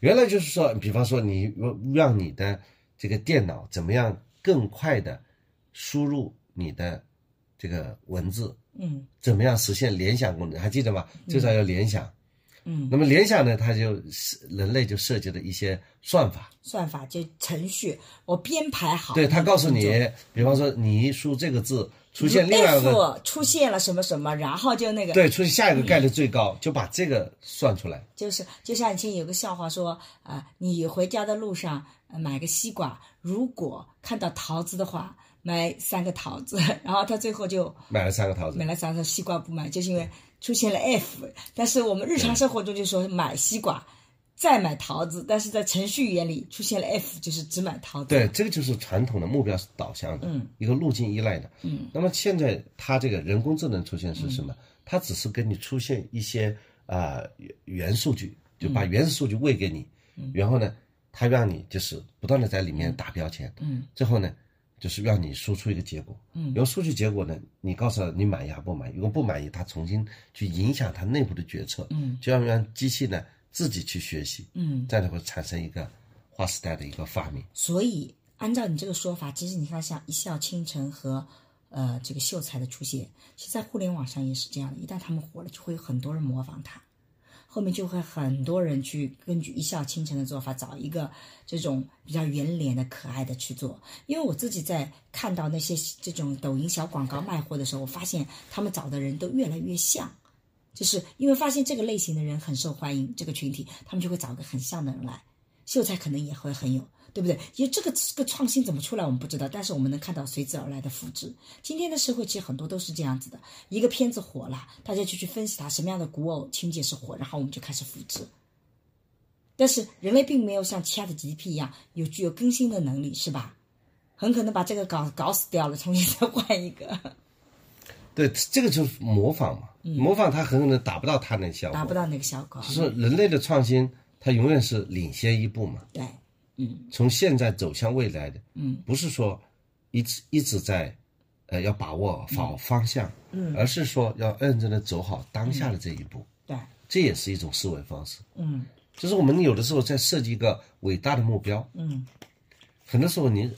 原来就是说，比方说你让你的这个电脑怎么样更快的输入你的这个文字，嗯怎么样实现联想功能？还记得吗？最早要联想。嗯，那么联想呢，它就是人类就设计了一些算法，算法就程序，我编排好。对他告诉你，比方说你一输这个字出现另外一个，F 出现了什么什么，然后就那个，对，出现下一个概率最高，就把这个算出来。就是就像以前有个笑话说，啊、你回家的路上、呃买个西瓜，如果看到桃子的话，买三个桃子，然后他最后就买了三个桃子买，了三个西瓜不买，就是因为出现了 F。但是我们日常生活中就说买西瓜，再买桃子，但是在程序语言里出现了 F，就是只买桃子。对，这个就是传统的目标导向的，嗯，一个路径依赖的，嗯。那么现在它这个人工智能出现是什么？它只是给你出现一些啊、原原数据，就把原始数据喂给你，然后呢，它让你就是不断的在里面打标签，嗯，最后呢，就是让你输出一个结果，嗯。然后数据结果呢，你告诉他你满意还不满意，如果不满意，它重新去影响它内部的决策，嗯，就要让机器呢自己去学习，嗯，这样才会产生一个划时代的一个发明。所以按照你这个说法，其实你看像一笑倾城和呃这个秀才的出现，其实在互联网上也是这样的。一旦他们火了，就会有很多人模仿他，后面就会很多人去根据一笑倾城的做法，找一个这种比较圆脸的、可爱的去做。因为我自己在看到那些这种抖音小广告卖货的时候，我发现他们找的人都越来越像。就是因为发现这个类型的人很受欢迎，这个群体他们就会找个很像的人来，秀才可能也会很有，对不对？因为这个这个创新怎么出来我们不知道，但是我们能看到随之而来的复制。今天的社会其实很多都是这样子的，一个片子火了，大家就去分析它什么样的古偶情节是火，然后我们就开始复制。但是人类并没有像其他的 GDP 一样有具有更新的能力，是吧？很可能把这个搞搞死掉了，重新再换一个，对，这个就是模仿嘛，模仿它很可能达不到它那个效果，嗯达不到那个效果。就是人类的创新，它永远是领先一步嘛。对，嗯。从现在走向未来的，嗯，不是说一直一直在，呃，要把握好方向，嗯，而是说要认真的走好当下的这一步，对，这也是一种思维方式。嗯。就是我们有的时候在设计一个伟大的目标，嗯。很多时候你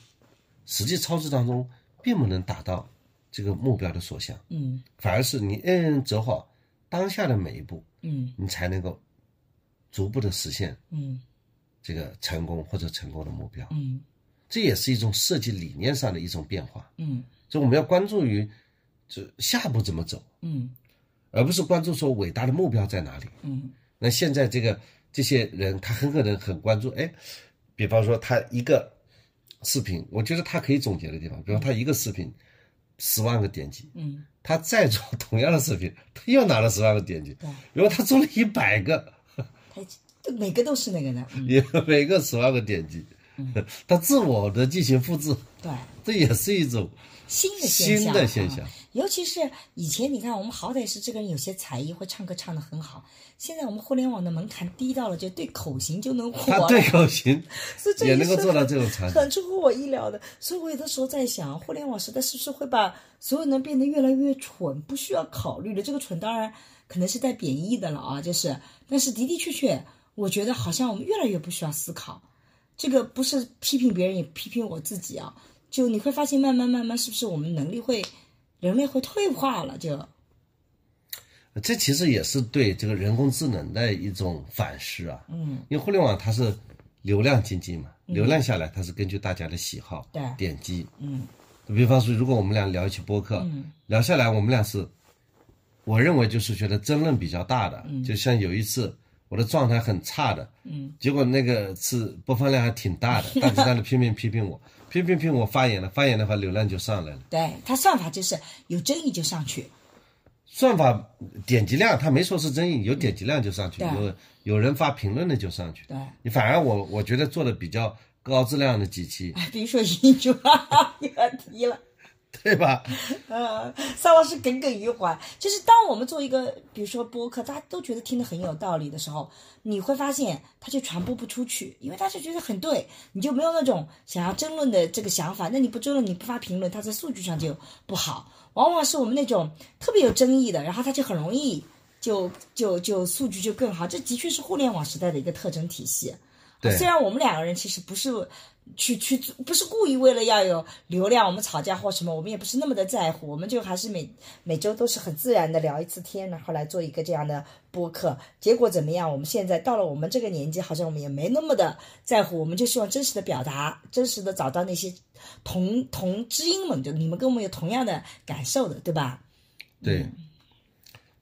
实际操作当中并不能达到这个目标的所向，嗯反而是你认真走好当下的每一步，嗯你才能够逐步的实现嗯这个成功或者成功的目标。嗯这也是一种设计理念上的一种变化。嗯所以我们要关注于这下一步怎么走，嗯而不是关注说伟大的目标在哪里。嗯那现在这个这些人，他很可能很关注，哎，比方说他一个视频，我觉得他可以总结的地方，比方他一个视频十万个点击，嗯，他再做同样的视频，他又拿了十万个点击，对，如果他做了一百个，他每个都是那个的，每个十万个点击，他自我的进行复制，对。这也是一种新的现新象，的现象啊。尤其是以前，你看我们好歹是这个人有些才艺，会唱歌唱得很好。现在我们互联网的门槛低到了，就对口型就能火 对口型 也能够做到是这种程度。很出乎我意料的。所以我有的时候在想，互联网时代是不是会把所有人变得越来越蠢，不需要考虑了？这个蠢当然可能是带贬义的了啊，就是，但是的的确确，我觉得好像我们越来越不需要思考。这个不是批评别人，也批评我自己啊。就你会发现，慢慢慢慢，是不是我们能力会，人类会退化了？就这其实也是对这个人工智能的一种反思啊。嗯，因为互联网它是流量经济嘛，流量下来它是根据大家的喜好、对点击。嗯，比方说，如果我们俩聊一期播客，聊下来我们俩是，我认为就是觉得争论比较大的。就像有一次我的状态很差的，嗯，结果那个是播放量还挺大的，大家在那拼命批评我，批评批评我发言了，发言的话流量就上来了。对，他算法就是有争议就上去。算法点击量，他没说是争议，有点击量就上去，对有有人发评论的就上去。对，你反而我我觉得做的比较高质量的几期，哎，比如说英就啊，又要提了。对吧？呃，桑老师耿耿于怀。就是当我们做一个，比如说播客，大家都觉得听得很有道理的时候，你会发现它就传播不出去，因为大家觉得很对，你就没有那种想要争论的这个想法。那你不争论，你不发评论，它在数据上就不好。往往是我们那种特别有争议的，然后它就很容易就就就数据就更好。这的确是互联网时代的一个特征体系。对虽然我们两个人其实不是去去不是故意为了要有流量，我们吵架或什么，我们也不是那么的在乎，我们就还是每每周都是很自然的聊一次天，然后来做一个这样的播客。结果怎么样？我们现在到了我们这个年纪，好像我们也没那么的在乎，我们就希望真实的表达，真实的找到那些同同知音们，就你们跟我们有同样的感受的，对吧？对，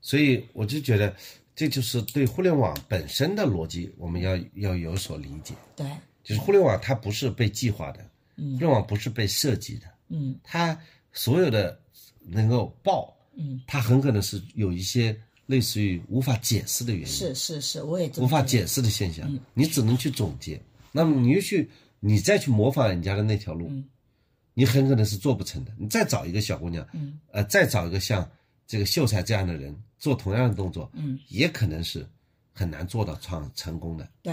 所以我就觉得这就是对互联网本身的逻辑，我们要要有所理解。对，就是互联网它不是被计划的，互联网不是被设计的，嗯它所有的能够爆，嗯，它很可能是有一些类似于无法解释的原因，是是是，我也无法解释的现象，你只能去总结。那么你又去，你再去模仿人家的那条路，你很可能是做不成的。你再找一个小姑娘，嗯，呃，再找一个像这个秀才这样的人做同样的动作，嗯，也可能是很难做到创成功的，对。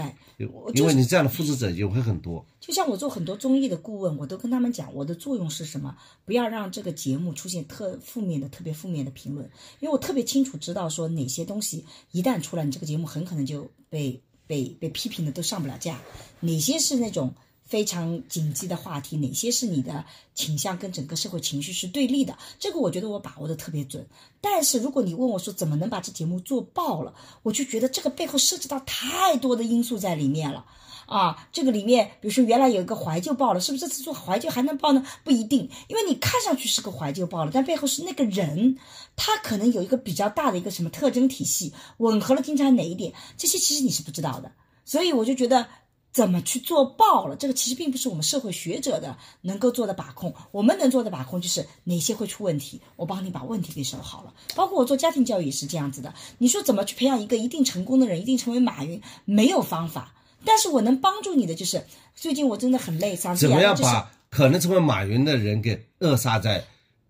因为你这样的复制者也会很多。就像我做很多综艺的顾问，我都跟他们讲，我的作用是什么？不要让这个节目出现特负面的、特别负面的评论，因为我特别清楚知道说哪些东西一旦出来，你这个节目很可能就被被被批评的都上不了架，哪些是那种非常紧急的话题，哪些是你的倾向跟整个社会情绪是对立的，这个我觉得我把握的特别准。但是如果你问我说怎么能把这节目做爆了，我就觉得这个背后涉及到太多的因素在里面了。啊，这个里面，比如说原来有一个怀旧报了，是不是这次做怀旧还能报呢？不一定，因为你看上去是个怀旧报了，但背后是那个人，他可能有一个比较大的一个什么特征体系，吻合了经常哪一点，这些其实你是不知道的。所以我就觉得，怎么去做爆了，这个其实并不是我们社会学者的能够做的把控，我们能做的把控就是哪些会出问题，我帮你把问题给收好了。包括我做家庭教育也是这样子的。你说怎么去培养一个一定成功的人，一定成为马云？没有方法。但是我能帮助你的就是，最近我真的很累，嗓子怎么样把可能成为马云的人给扼杀在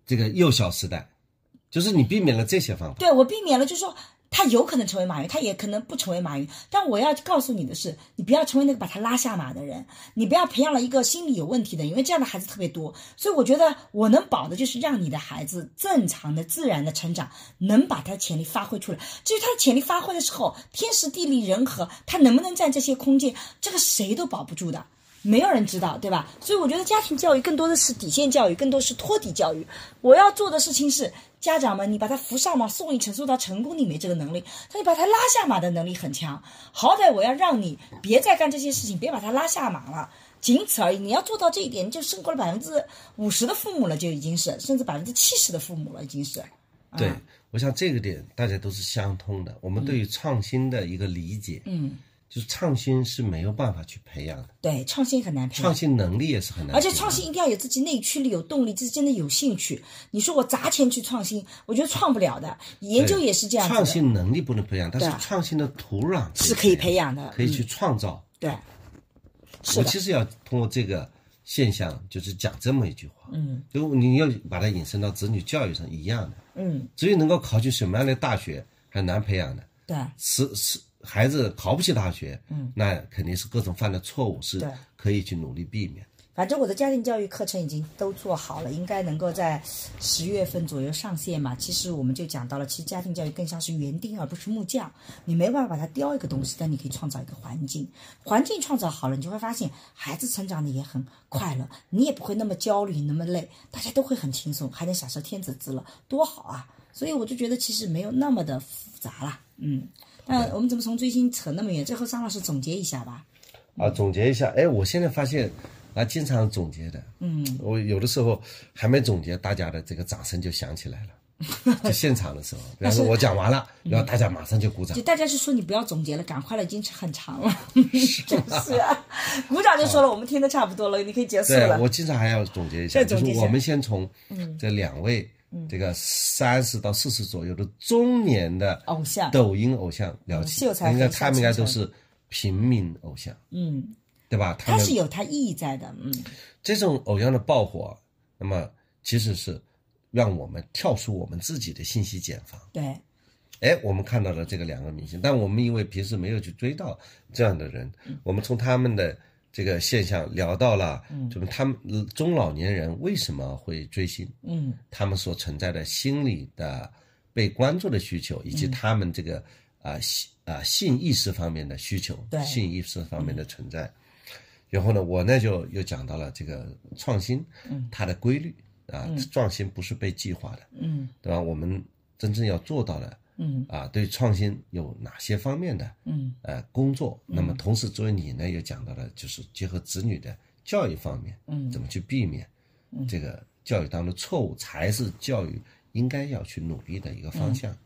这个幼小时代？就是你避免了这些方法。对我避免了，就是说他有可能成为马云，他也可能不成为马云。但我要告诉你的是，你不要成为那个把他拉下马的人，你不要培养了一个心理有问题的，因为这样的孩子特别多。所以我觉得我能保的就是让你的孩子正常的、自然的成长，能把他的潜力发挥出来。至于他的潜力发挥的时候，天时地利人和，他能不能占这些空间，这个谁都保不住的。没有人知道，对吧？所以我觉得家庭教育更多的是底线教育，更多是托底教育。我要做的事情是，家长们，你把他扶上马，送一程，送到成功，你没这个能力，但你把他拉下马的能力很强。好歹我要让你别再干这些事情，别把他拉下马了，仅此而已。你要做到这一点，你就胜过了百分之五十的父母了，就已经是，甚至百分之七十的父母了，已经是。对啊，我想这个点大家都是相通的。我们对于创新的一个理解，嗯，就是创新是没有办法去培养的，对，创新很难培养。创新能力也是很难。而且创新一定要有自己内驱力、有动力，自己真的有兴趣。你说我砸钱去创新，我觉得创不了的。研究也是这样，创新能力不能培养，但是创新的土壤是可以培养的。可以去创造。对，我其实要通过这个现象，就是讲这么一句话，嗯就你要把它引申到子女教育上一样的。嗯，至于能够考取什么样的大学，很难培养的。对，是是，孩子考不起大学，嗯，那肯定是各种犯的错误是对可以去努力避免。反正我的家庭教育课程已经都做好了，应该能够在十月份左右上线嘛。其实我们就讲到了，其实家庭教育更像是园丁而不是木匠，你没办法把它雕一个东西，但你可以创造一个环境，环境创造好了，你就会发现孩子成长的也很快乐，你也不会那么焦虑那么累，大家都会很轻松，还能享受天子之乐，多好啊！所以我就觉得其实没有那么的复杂啦，嗯。那我们怎么从追星扯那么远？最后张老师总结一下吧。啊，总结一下，哎，我现在发现啊，经常总结的，嗯，我有的时候还没总结，大家的这个掌声就响起来了，就现场的时候，比方说我讲完了，然后大家马上就鼓掌。就，大家就说你不要总结了，赶快了，已经很长了，就 是啊，鼓掌就说了，我们听的差不多了，你可以结束对了。我经常还要总结一下，再总结一下。就是我们先从这两位这个三十到四十左右的中年的偶像。抖音偶像聊起，应该他们应该都是平民偶像，嗯，对吧？他是有他意义在的，嗯，这种偶像的爆火，那么其实是让我们跳出我们自己的信息茧房。对，哎，我们看到了这个两个明星，但我们因为平时没有去追到这样的人，我们从他们的这个现象聊到了，就是他们呃中老年人为什么会追星，嗯，他们所存在的心理的被关注的需求，以及他们这个啊性啊性意识方面的需求对，性意识方面的存在。然后呢，我呢就又讲到了这个创新，它的规律啊，创新不是被计划的，嗯。对吧？我们真正要做到的，嗯啊，对创新有哪些方面的嗯呃工作？那么同时作为你呢，又讲到了就是结合子女的教育方面，嗯怎么去避免这个教育当中的错误，才是教育应该要去努力的一个方嗯向。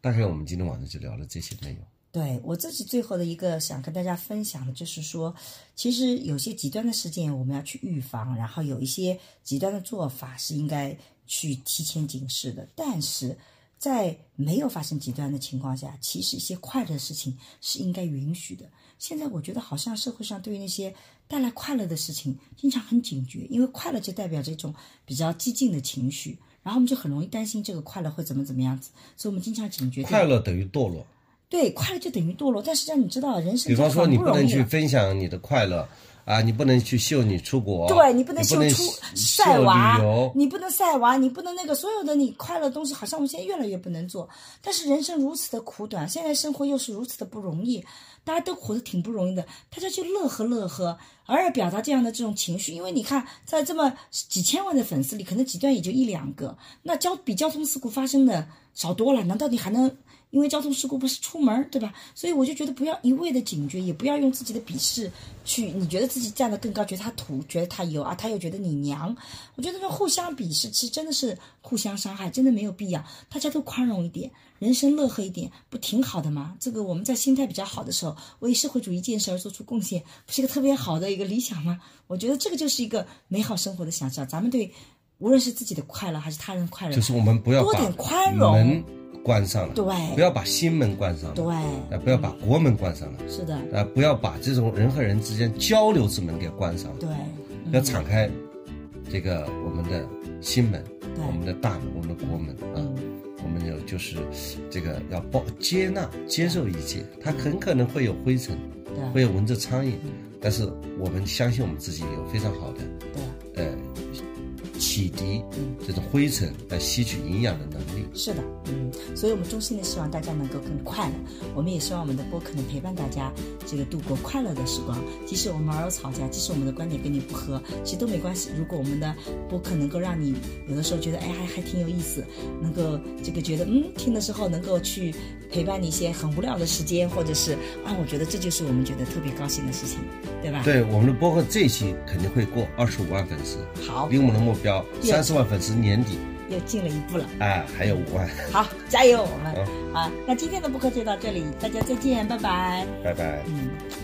大概我们今天晚上就聊了这些内容。对我自己最后的一个想跟大家分享的就是说，其实有些极端的事件我们要去预防，然后有一些极端的做法是应该去提前警示的。但是在没有发生极端的情况下，其实一些快乐的事情是应该允许的。现在我觉得好像社会上对于那些带来快乐的事情，经常很警觉，因为快乐就代表着一种比较激进的情绪，然后我们就很容易担心这个快乐会怎么怎么样子，所以我们经常警觉。快乐等于堕落。对，快乐就等于堕落。但实际上，你知道，人生比方说，你不能去分享你的快乐啊，你不能去秀你出国，对你不不能秀出晒娃，，你不能晒娃，你不能那个所有的你快乐的东西，好像我们现在越来越不能做。但是人生如此的苦短，现在生活又是如此的不容易，大家都活得挺不容易的，大家就乐呵乐呵，偶尔表达这样的这种情绪。因为你看，在这么几千万的粉丝里，可能极端也就一两个，那交比交通事故发生的少多了，难道你还能？因为交通事故不是出门，对吧？所以我就觉得不要一味的警觉，也不要用自己的鄙视去，你觉得自己站得更高，觉得他土，觉得他油啊，他又觉得你娘。我觉得这互相鄙视，其实真的是互相伤害，真的没有必要。大家都宽容一点，人生乐呵一点，不挺好的吗？这个我们在心态比较好的时候，为社会主义建设而做出贡献，不是一个特别好的一个理想吗？我觉得这个就是一个美好生活的想象。咱们对无论是自己的快乐还是他人快乐，就是我们不要把多点宽容门关上了，对不要把心门关上了，对，啊，不要把国门关上了，是的，啊，不要把这种人和人之间交流之门给关上了，对，要敞开这个我们的心门，我们的大门，我们的国门啊。嗯我们有就是这个要包接纳接受一切，它很可能会有灰尘，会有蚊子苍蝇，但是我们相信我们自己有非常好的对。呃启迪嗯这种灰尘来吸取营养的能力。是的，嗯，所以我们衷心的希望大家能够更快乐。我们也希望我们的播客能陪伴大家这个度过快乐的时光。即使我们偶尔吵架，即使我们的观点跟你不合，其实都没关系。如果我们的播客能够让你有的时候觉得哎还还挺有意思，能够这个觉得嗯听的时候能够去陪伴你一些很无聊的时间，或者是啊，我觉得这就是我们觉得特别高兴的事情，对吧？，对我们的播客这一期肯定会过二十五万粉丝，好离我们的目标有三十万粉丝年底又进了一步了。啊，还有五万，好，加油，我们啊！那今天的播客就到这里，大家再见，拜拜。拜拜。嗯。